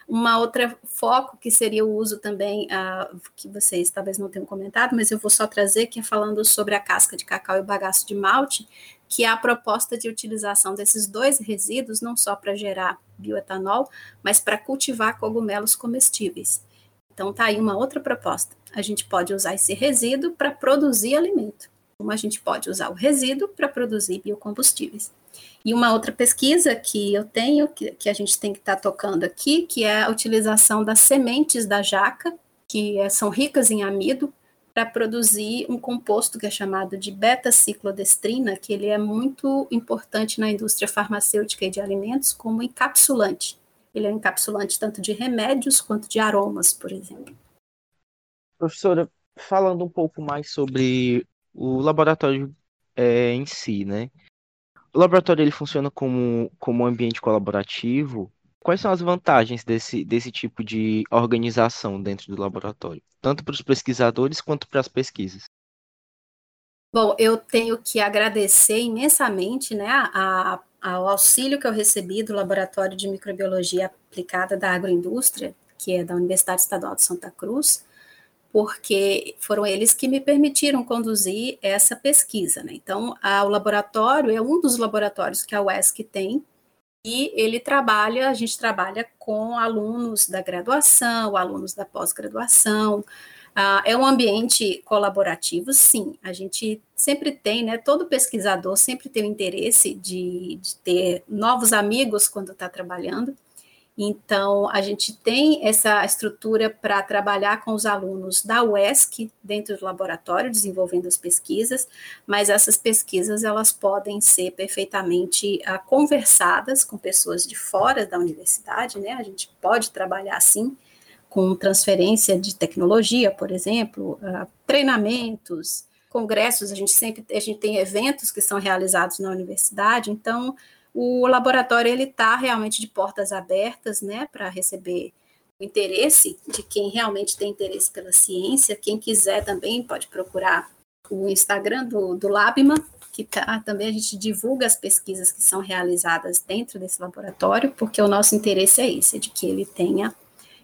Uma outra foco que seria o uso também, uh, que vocês talvez não tenham comentado, mas eu vou só trazer, que é falando sobre a casca de cacau e o bagaço de malte, que é a proposta de utilização desses dois resíduos, não só para gerar bioetanol, mas para cultivar cogumelos comestíveis. Então, tá aí uma outra proposta. A gente pode usar esse resíduo para produzir alimento, como a gente pode usar o resíduo para produzir biocombustíveis. E uma outra pesquisa que eu tenho, que, que a gente tem que estar tá tocando aqui, que é a utilização das sementes da jaca, que é, são ricas em amido, para produzir um composto que é chamado de beta-ciclodestrina, que ele é muito importante na indústria farmacêutica e de alimentos como encapsulante. Ele é um encapsulante tanto de remédios quanto de aromas, por exemplo. Professora, falando um pouco mais sobre o laboratório é, em si, né? O laboratório ele funciona como, como um ambiente colaborativo. Quais são as vantagens desse, desse tipo de organização dentro do laboratório, tanto para os pesquisadores quanto para as pesquisas? Bom, eu tenho que agradecer imensamente né, a, ao auxílio que eu recebi do Laboratório de Microbiologia Aplicada da Agroindústria, que é da Universidade Estadual de Santa Cruz, porque foram eles que me permitiram conduzir essa pesquisa. Né? Então, a, o laboratório é um dos laboratórios que a UESC tem, e ele trabalha, a gente trabalha com alunos da graduação, alunos da pós-graduação. Uh, é um ambiente colaborativo, sim. A gente sempre tem, né? Todo pesquisador sempre tem o interesse de, de ter novos amigos quando está trabalhando. Então, a gente tem essa estrutura para trabalhar com os alunos da UESC dentro do laboratório, desenvolvendo as pesquisas, mas essas pesquisas elas podem ser perfeitamente uh, conversadas com pessoas de fora da universidade, né? A gente pode trabalhar assim, com transferência de tecnologia, por exemplo, uh, treinamentos, congressos, a gente sempre a gente tem eventos que são realizados na universidade, então o laboratório ele está realmente de portas abertas, né, para receber o interesse de quem realmente tem interesse pela ciência. Quem quiser também pode procurar o Instagram do, do Labima, que tá, também a gente divulga as pesquisas que são realizadas dentro desse laboratório, porque o nosso interesse é esse, é de que ele tenha,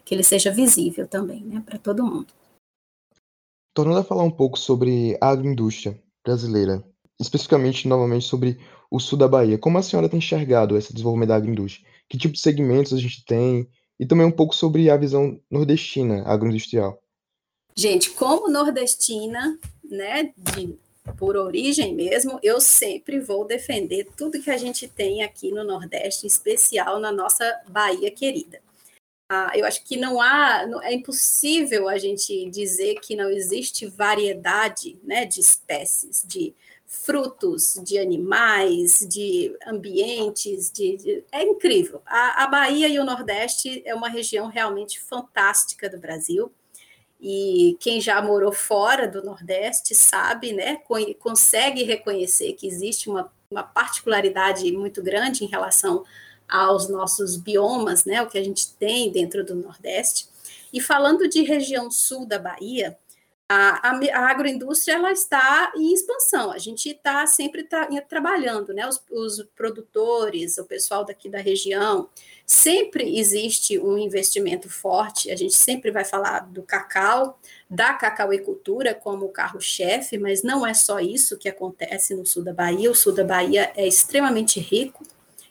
que ele seja visível também, né, para todo mundo. Tornando a falar um pouco sobre a agroindústria brasileira, especificamente, novamente, sobre o sul da Bahia, como a senhora tem enxergado esse desenvolvimento da agroindústria? Que tipo de segmentos a gente tem? E também um pouco sobre a visão nordestina agroindustrial. Gente, como nordestina, né, de, por origem mesmo, eu sempre vou defender tudo que a gente tem aqui no Nordeste, em especial na nossa Bahia querida. Ah, eu acho que não há, é impossível a gente dizer que não existe variedade né, de espécies, de frutos, de animais, de ambientes, de, de... é incrível. A, a Bahia e o Nordeste é uma região realmente fantástica do Brasil e quem já morou fora do Nordeste sabe, né, consegue reconhecer que existe uma, uma particularidade muito grande em relação aos nossos biomas, né, o que a gente tem dentro do Nordeste. E falando de região sul da Bahia, a, a, a agroindústria ela está em expansão, a gente está sempre tra trabalhando, né? Os, os, produtores, o pessoal daqui da região, sempre existe um investimento forte, a gente sempre vai falar do cacau, da cacauicultura como carro-chefe, mas não é só isso que acontece no sul da Bahia, o sul da Bahia é extremamente rico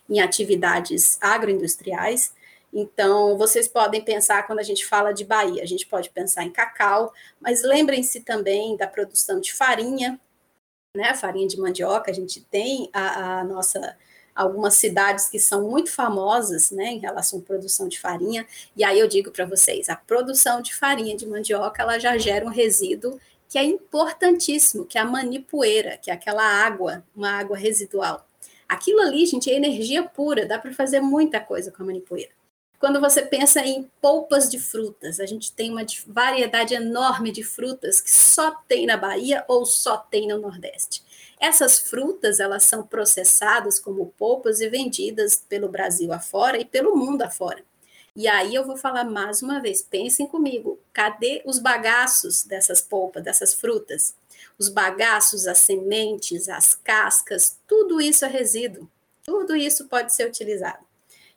em atividades agroindustriais, então, vocês podem pensar, quando a gente fala de Bahia, a gente pode pensar em cacau, mas lembrem-se também da produção de farinha, né? Farinha de mandioca, a gente tem a, a nossa algumas cidades que são muito famosas, né, em relação à produção de farinha. E aí eu digo para vocês, a produção de farinha de mandioca, ela já gera um resíduo que é importantíssimo, que é a manipoeira, que é aquela água, uma água residual. Aquilo ali, gente, é energia pura, dá para fazer muita coisa com a manipoeira. Quando você pensa em polpas de frutas, a gente tem uma variedade enorme de frutas que só tem na Bahia ou só tem no Nordeste. Essas frutas, elas são processadas como polpas e vendidas pelo Brasil afora e pelo mundo afora. E aí eu vou falar mais uma vez, pensem comigo, cadê os bagaços dessas polpas, dessas frutas? Os bagaços, as sementes, as cascas, tudo isso é resíduo. Tudo isso pode ser utilizado.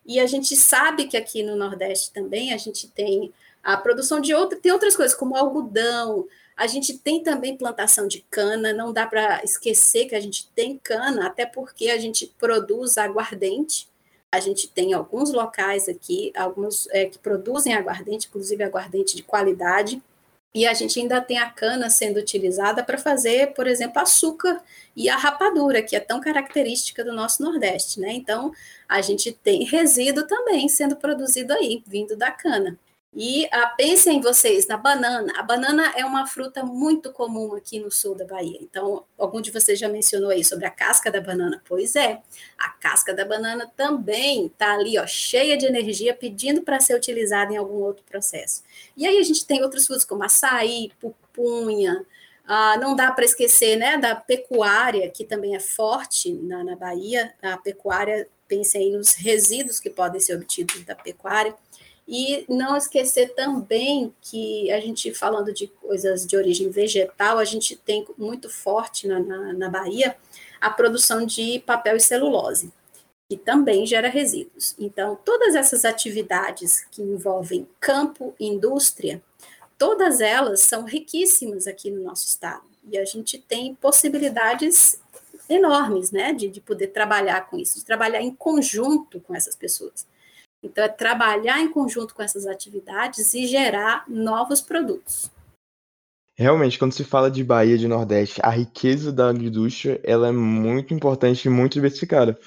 E a gente sabe que aqui no Nordeste também a gente tem a produção de outra, tem outras coisas, como algodão, a gente tem também plantação de cana, não dá para esquecer que a gente tem cana, até porque a gente produz aguardente. A gente tem alguns locais aqui, alguns é, que produzem aguardente, inclusive aguardente de qualidade. E a gente ainda tem a cana sendo utilizada para fazer, por exemplo, açúcar e a rapadura, que é tão característica do nosso Nordeste, né? Então, a gente tem resíduo também sendo produzido aí, vindo da cana. E ah, pensem vocês na banana. A banana é uma fruta muito comum aqui no sul da Bahia. Então, algum de vocês já mencionou aí sobre a casca da banana. Pois é, a casca da banana também está ali, ó, cheia de energia, pedindo para ser utilizada em algum outro processo. E aí a gente tem outros frutos como açaí, pupunha. Ah, não dá para esquecer né, da pecuária, que também é forte na, na Bahia. A pecuária, pensem aí nos resíduos que podem ser obtidos da pecuária. E não esquecer também que a gente, falando de coisas de origem vegetal, a gente tem muito forte na, na, na Bahia a produção de papel e celulose, que também gera resíduos. Então, todas essas atividades que envolvem campo e indústria, todas elas são riquíssimas aqui no nosso estado. E a gente tem possibilidades enormes, né, de, de poder trabalhar com isso, de trabalhar em conjunto com essas pessoas. Então, é trabalhar em conjunto com essas atividades e gerar novos produtos. Realmente, quando se fala de Bahia de Nordeste, a riqueza da agriindústria ela é muito importante e muito diversificada.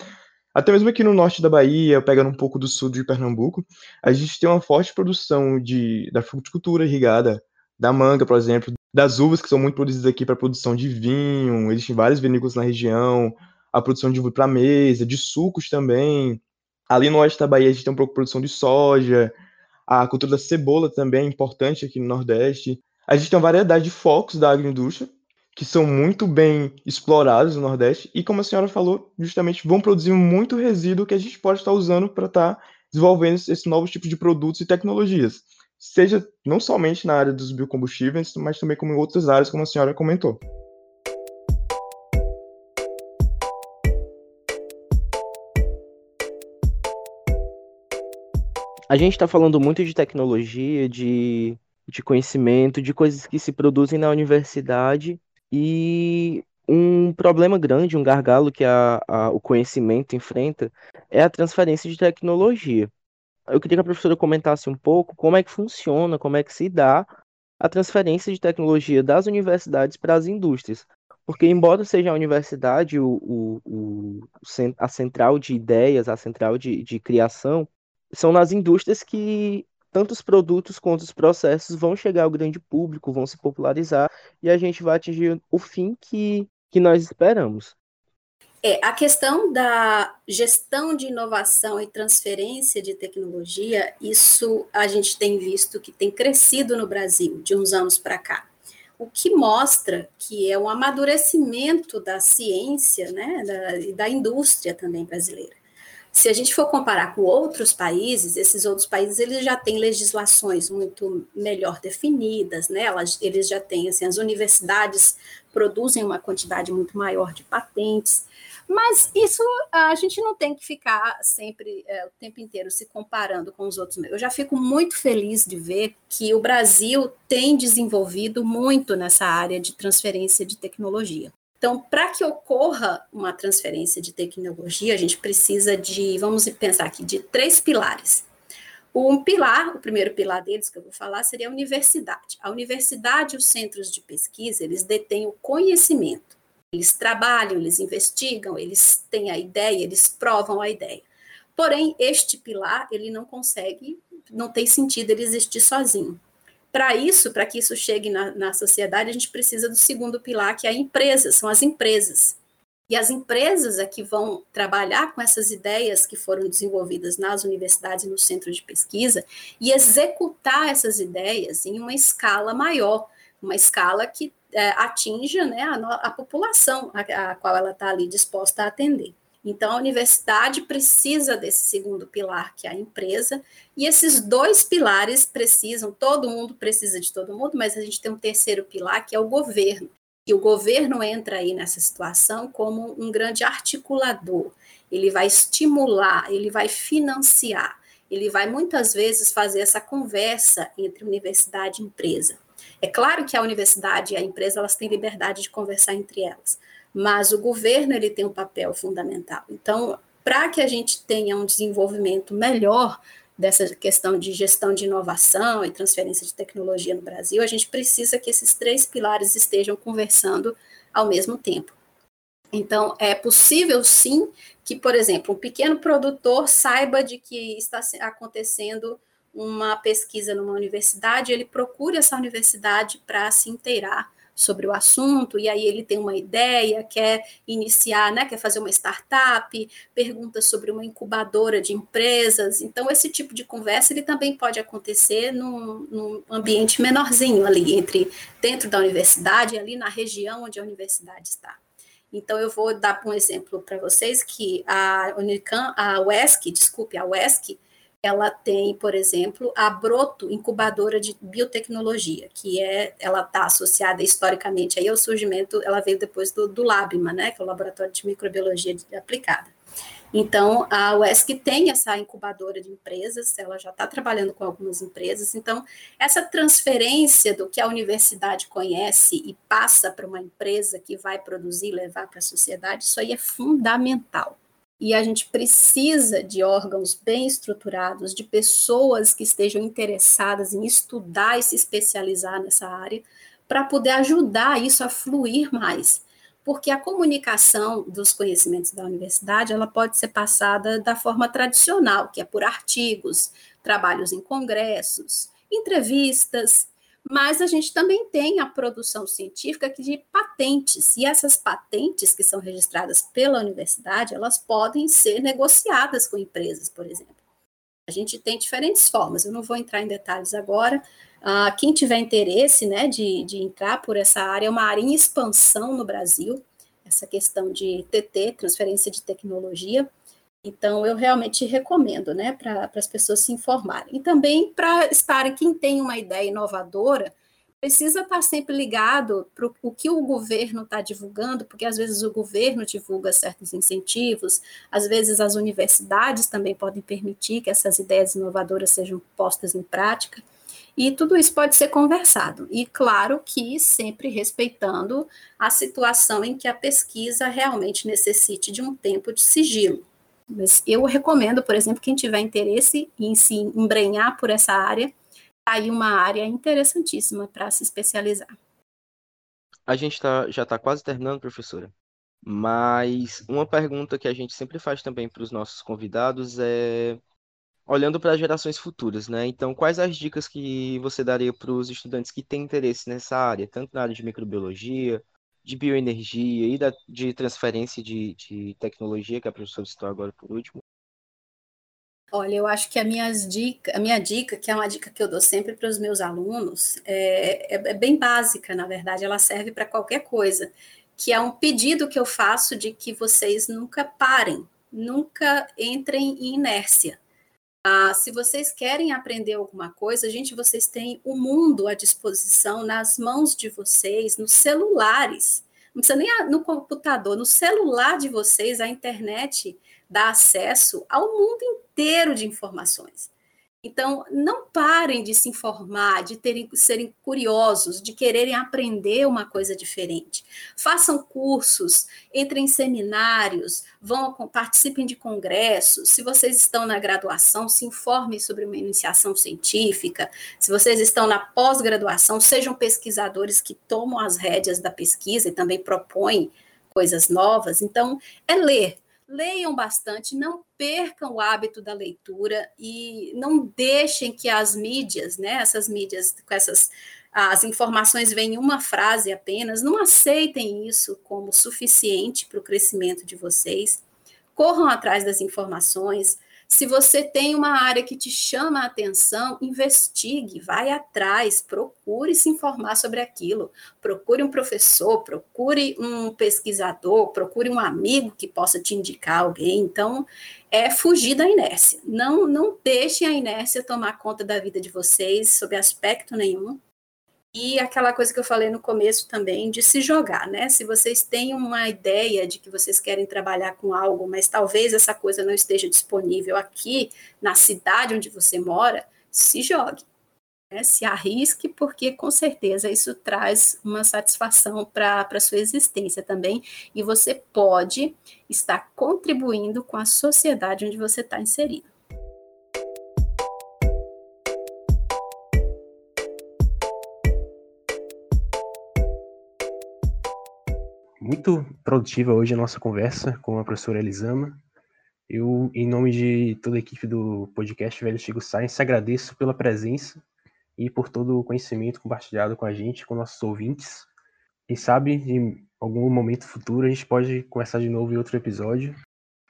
Até mesmo aqui no norte da Bahia, pegando um pouco do sul de Pernambuco, a gente tem uma forte produção de, da fruticultura irrigada, da manga, por exemplo, das uvas que são muito produzidas aqui para produção de vinho, existem várias vinícolas na região, a produção de uva para mesa, de sucos também, Ali no oeste da Bahia a gente tem um pouco de produção de soja, a cultura da cebola também é importante aqui no Nordeste. A gente tem uma variedade de focos da agroindústria que são muito bem explorados no Nordeste e, como a senhora falou, justamente vão produzir muito resíduo que a gente pode estar usando para estar tá desenvolvendo esses novos tipos de produtos e tecnologias, seja não somente na área dos biocombustíveis, mas também como em outras áreas, como a senhora comentou. A gente está falando muito de tecnologia, de, de conhecimento, de coisas que se produzem na universidade e um problema grande, um gargalo que a, a, o conhecimento enfrenta é a transferência de tecnologia. Eu queria que a professora comentasse um pouco como é que funciona, como é que se dá a transferência de tecnologia das universidades para as indústrias. Porque, embora seja a universidade o, o, o, a central de ideias, a central de, de criação, são nas indústrias que tanto os produtos quanto os processos vão chegar ao grande público, vão se popularizar e a gente vai atingir o fim que que nós esperamos. É, a questão da gestão de inovação e transferência de tecnologia, isso a gente tem visto que tem crescido no Brasil de uns anos para cá. O que mostra que é um amadurecimento da ciência né, da, e da indústria também brasileira. Se a gente for comparar com outros países, esses outros países eles já têm legislações muito melhor definidas, né? Elas, eles já têm assim, as universidades produzem uma quantidade muito maior de patentes, mas isso a gente não tem que ficar sempre é, o tempo inteiro se comparando com os outros. Eu já fico muito feliz de ver que o Brasil tem desenvolvido muito nessa área de transferência de tecnologia. Então, para que ocorra uma transferência de tecnologia, a gente precisa de, vamos pensar aqui, de três pilares. Um pilar, o primeiro pilar deles que eu vou falar seria a universidade. A universidade e os centros de pesquisa, eles detêm o conhecimento. Eles trabalham, eles investigam, eles têm a ideia, eles provam a ideia. Porém, este pilar, ele não consegue, não tem sentido ele existir sozinho. Para isso, para que isso chegue na, na sociedade, a gente precisa do segundo pilar, que é a empresa, são as empresas. E as empresas é que vão trabalhar com essas ideias que foram desenvolvidas nas universidades e no centro de pesquisa e executar essas ideias em uma escala maior, uma escala que é, atinja né, a, a população a, a qual ela está ali disposta a atender. Então, a universidade precisa desse segundo pilar, que é a empresa, e esses dois pilares precisam, todo mundo precisa de todo mundo, mas a gente tem um terceiro pilar, que é o governo. E o governo entra aí nessa situação como um grande articulador. Ele vai estimular, ele vai financiar, ele vai muitas vezes fazer essa conversa entre universidade e empresa. É claro que a universidade e a empresa elas têm liberdade de conversar entre elas, mas o governo ele tem um papel fundamental. Então, para que a gente tenha um desenvolvimento melhor dessa questão de gestão de inovação e transferência de tecnologia no Brasil, a gente precisa que esses três pilares estejam conversando ao mesmo tempo. Então, é possível sim que, por exemplo, um pequeno produtor saiba de que está acontecendo uma pesquisa numa universidade, ele procure essa universidade para se inteirar sobre o assunto, e aí ele tem uma ideia, quer iniciar, né, quer fazer uma startup, pergunta sobre uma incubadora de empresas. Então, esse tipo de conversa ele também pode acontecer num, num ambiente menorzinho ali, entre dentro da universidade, ali na região onde a universidade está. Então, eu vou dar um exemplo para vocês que a Unicam, a UESC, desculpe, a UESC, ela tem, por exemplo, a Broto Incubadora de Biotecnologia, que é, ela está associada historicamente aí ao surgimento, ela veio depois do, do LABMA, né, que é o Laboratório de Microbiologia Aplicada. Então, a UESC tem essa incubadora de empresas, ela já está trabalhando com algumas empresas, então, essa transferência do que a universidade conhece e passa para uma empresa que vai produzir, levar para a sociedade, isso aí é fundamental e a gente precisa de órgãos bem estruturados, de pessoas que estejam interessadas em estudar e se especializar nessa área, para poder ajudar isso a fluir mais. Porque a comunicação dos conhecimentos da universidade, ela pode ser passada da forma tradicional, que é por artigos, trabalhos em congressos, entrevistas, mas a gente também tem a produção científica de patentes, e essas patentes que são registradas pela universidade, elas podem ser negociadas com empresas, por exemplo. A gente tem diferentes formas, eu não vou entrar em detalhes agora. Uh, quem tiver interesse né, de, de entrar por essa área, é uma área em expansão no Brasil, essa questão de TT, transferência de tecnologia, então, eu realmente recomendo, né, para as pessoas se informarem. E também para estarem, quem tem uma ideia inovadora, precisa estar sempre ligado para o que o governo está divulgando, porque às vezes o governo divulga certos incentivos, às vezes as universidades também podem permitir que essas ideias inovadoras sejam postas em prática. E tudo isso pode ser conversado. E claro que sempre respeitando a situação em que a pesquisa realmente necessite de um tempo de sigilo. Mas eu recomendo, por exemplo, quem tiver interesse em se embrenhar por essa área, tá aí uma área interessantíssima para se especializar. A gente tá, já está quase terminando, professora. Mas uma pergunta que a gente sempre faz também para os nossos convidados é olhando para as gerações futuras, né? Então, quais as dicas que você daria para os estudantes que têm interesse nessa área, tanto na área de microbiologia, de bioenergia e da, de transferência de, de tecnologia, que a professora citou agora por último? Olha, eu acho que a, minhas dica, a minha dica, que é uma dica que eu dou sempre para os meus alunos, é, é, é bem básica, na verdade, ela serve para qualquer coisa, que é um pedido que eu faço de que vocês nunca parem, nunca entrem em inércia. Ah, se vocês querem aprender alguma coisa, gente, vocês têm o mundo à disposição nas mãos de vocês, nos celulares. Não precisa nem no computador, no celular de vocês, a internet dá acesso ao mundo inteiro de informações. Então, não parem de se informar, de terem, serem curiosos, de quererem aprender uma coisa diferente. Façam cursos, entrem em seminários, vão participem de congressos. Se vocês estão na graduação, se informem sobre uma iniciação científica. Se vocês estão na pós-graduação, sejam pesquisadores que tomam as rédeas da pesquisa e também propõem coisas novas. Então, é ler leiam bastante, não percam o hábito da leitura e não deixem que as mídias, né, essas mídias com essas as informações vêm em uma frase apenas, não aceitem isso como suficiente para o crescimento de vocês. Corram atrás das informações, se você tem uma área que te chama a atenção, investigue, vai atrás, procure se informar sobre aquilo. Procure um professor, procure um pesquisador, procure um amigo que possa te indicar alguém. Então, é fugir da inércia. Não, não deixem a inércia tomar conta da vida de vocês, sob aspecto nenhum. E aquela coisa que eu falei no começo também, de se jogar, né? Se vocês têm uma ideia de que vocês querem trabalhar com algo, mas talvez essa coisa não esteja disponível aqui na cidade onde você mora, se jogue. Né? Se arrisque, porque com certeza isso traz uma satisfação para a sua existência também, e você pode estar contribuindo com a sociedade onde você está inserido. Muito produtiva hoje a nossa conversa com a professora Elisama. Eu, em nome de toda a equipe do podcast Velho Chico Science, agradeço pela presença e por todo o conhecimento compartilhado com a gente, com nossos ouvintes. Quem sabe, em algum momento futuro, a gente pode conversar de novo em outro episódio.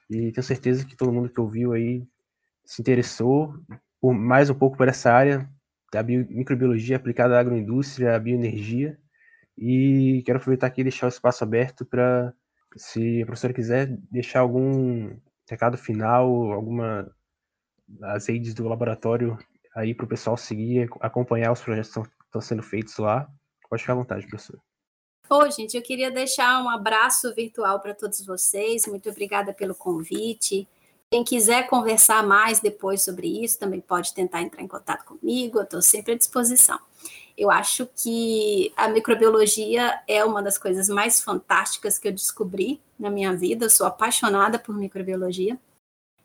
E tenho certeza que todo mundo que ouviu aí se interessou por mais um pouco por essa área da microbiologia aplicada à agroindústria, à bioenergia e quero aproveitar aqui e deixar o espaço aberto para, se a professora quiser, deixar algum recado final, alguma as redes do laboratório aí para o pessoal seguir, acompanhar os projetos que estão sendo feitos lá. Pode ficar à vontade, professora. Ô, gente, eu queria deixar um abraço virtual para todos vocês. Muito obrigada pelo convite. Quem quiser conversar mais depois sobre isso, também pode tentar entrar em contato comigo, eu estou sempre à disposição. Eu acho que a microbiologia é uma das coisas mais fantásticas que eu descobri na minha vida. Eu sou apaixonada por microbiologia.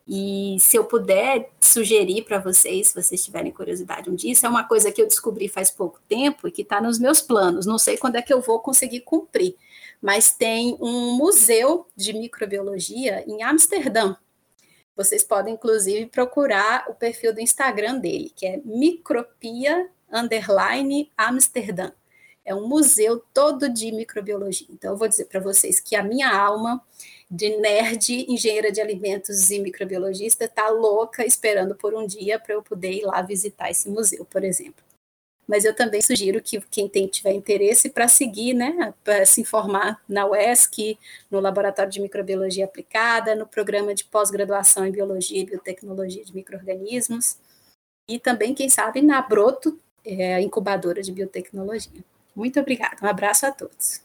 E se eu puder sugerir para vocês, se vocês tiverem curiosidade um dia, isso é uma coisa que eu descobri faz pouco tempo e que está nos meus planos. Não sei quando é que eu vou conseguir cumprir, mas tem um museu de microbiologia em Amsterdã. Vocês podem, inclusive, procurar o perfil do Instagram dele, que é Micropia underline Amsterdã. É um museu todo de microbiologia. Então, eu vou dizer para vocês que a minha alma de nerd, engenheira de alimentos e microbiologista está louca esperando por um dia para eu poder ir lá visitar esse museu, por exemplo. Mas eu também sugiro que quem tem, tiver interesse para seguir, né, para se informar na UESC, no Laboratório de Microbiologia Aplicada, no programa de pós-graduação em Biologia e Biotecnologia de Microorganismos, e também, quem sabe, na Broto, é, incubadora de biotecnologia. Muito obrigada, um abraço a todos.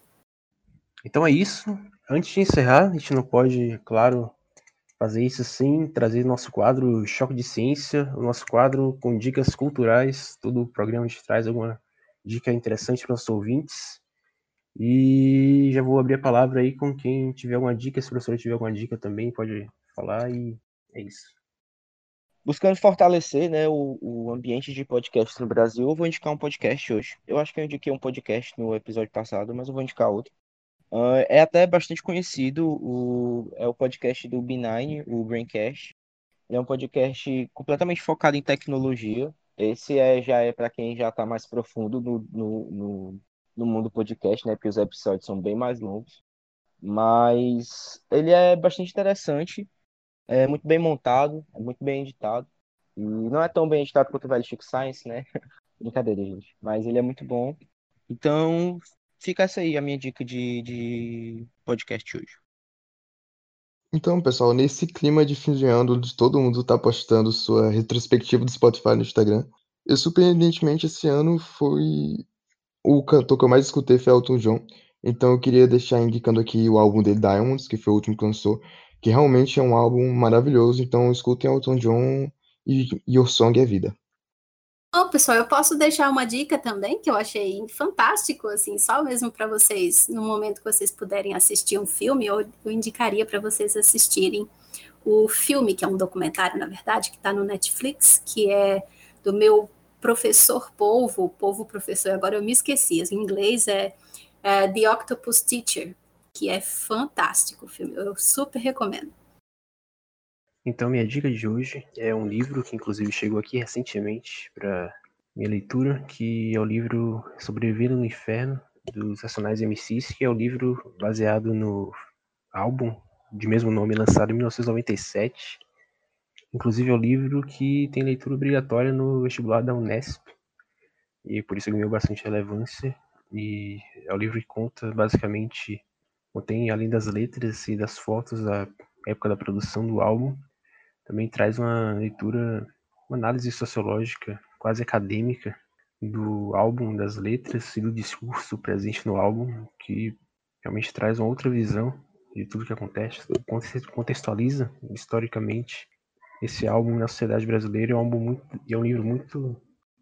Então é isso. Antes de encerrar, a gente não pode, claro, fazer isso sem trazer nosso quadro Choque de Ciência, o nosso quadro com dicas culturais. Todo o programa a gente traz alguma dica interessante para os ouvintes. E já vou abrir a palavra aí com quem tiver alguma dica. Se o professor tiver alguma dica também, pode falar e é isso. Buscando fortalecer né, o, o ambiente de podcast no Brasil, eu vou indicar um podcast hoje. Eu acho que eu indiquei um podcast no episódio passado, mas eu vou indicar outro. Uh, é até bastante conhecido, o, é o podcast do B9, o Braincast. Ele é um podcast completamente focado em tecnologia. Esse é, já é para quem já está mais profundo no, no, no, no mundo podcast, né? Porque os episódios são bem mais longos. Mas ele é bastante interessante, é muito bem montado, é muito bem editado. E não é tão bem editado quanto o velho Chico Science, né? Brincadeira, gente. Mas ele é muito bom. Então, fica essa aí a minha dica de, de podcast hoje. Então, pessoal, nesse clima de fim de ano, onde todo mundo tá postando sua retrospectiva do Spotify no Instagram, eu surpreendentemente esse ano foi o cantor que eu mais escutei foi Elton John. Então eu queria deixar indicando aqui o álbum dele, Diamonds, que foi o último que lançou, que realmente é um álbum maravilhoso. Então escutem Elton John e Your Song é Vida. Bom, pessoal, eu posso deixar uma dica também que eu achei fantástico, assim, só mesmo para vocês, no momento que vocês puderem assistir um filme, eu, eu indicaria para vocês assistirem o filme, que é um documentário, na verdade, que está no Netflix, que é do meu professor polvo, polvo professor, agora eu me esqueci, em inglês é, é The Octopus Teacher, que é fantástico o filme, eu super recomendo. Então, minha dica de hoje é um livro que, inclusive, chegou aqui recentemente para minha leitura, que é o livro Sobrevivendo no Inferno, dos Racionais MCs, que é o livro baseado no álbum de mesmo nome lançado em 1997 Inclusive é o um livro que tem leitura obrigatória no vestibular da Unesp. E por isso ganhou bastante relevância. E é o um livro que conta basicamente, contém além das letras e das fotos da época da produção do álbum, também traz uma leitura, uma análise sociológica quase acadêmica do álbum, das letras e do discurso presente no álbum, que realmente traz uma outra visão de tudo que acontece, contextualiza historicamente esse álbum na sociedade brasileira. É um álbum muito, é um livro muito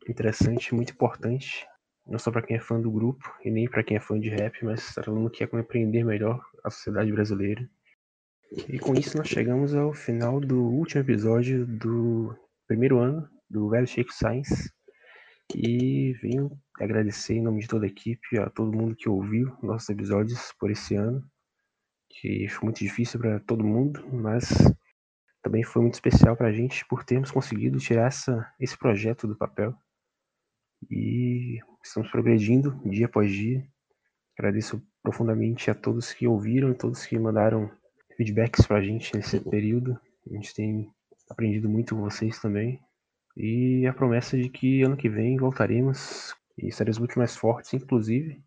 interessante, muito importante, não só para quem é fã do grupo e nem para quem é fã de rap, mas para todo mundo que quer compreender melhor a sociedade brasileira. E com isso nós chegamos ao final do último episódio do primeiro ano do Velho Chico Science. E venho agradecer em nome de toda a equipe, a todo mundo que ouviu nossos episódios por esse ano, que foi muito difícil para todo mundo, mas também foi muito especial para a gente por termos conseguido tirar essa, esse projeto do papel. E estamos progredindo dia após dia. Agradeço profundamente a todos que ouviram, todos que mandaram feedbacks para a gente nesse período. A gente tem aprendido muito com vocês também. E a promessa de que ano que vem voltaremos e estaremos muito mais fortes, inclusive.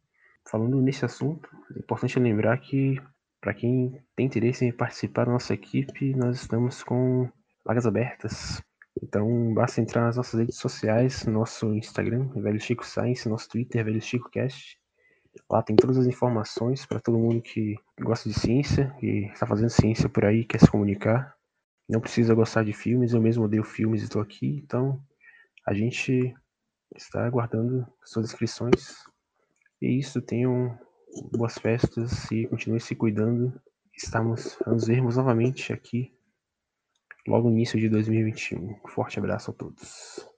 Falando nesse assunto, é importante lembrar que para quem tem interesse em participar da nossa equipe, nós estamos com vagas abertas. Então basta entrar nas nossas redes sociais, nosso Instagram, Velho Chico Science, nosso Twitter, Velho Chico Cast. Lá tem todas as informações para todo mundo que gosta de ciência e está fazendo ciência por aí, quer se comunicar. Não precisa gostar de filmes, eu mesmo odeio filmes e estou aqui, então a gente está aguardando suas inscrições. E isso, tenham boas festas e continue se cuidando. Estamos nos vermos novamente aqui logo no início de 2021. Um forte abraço a todos.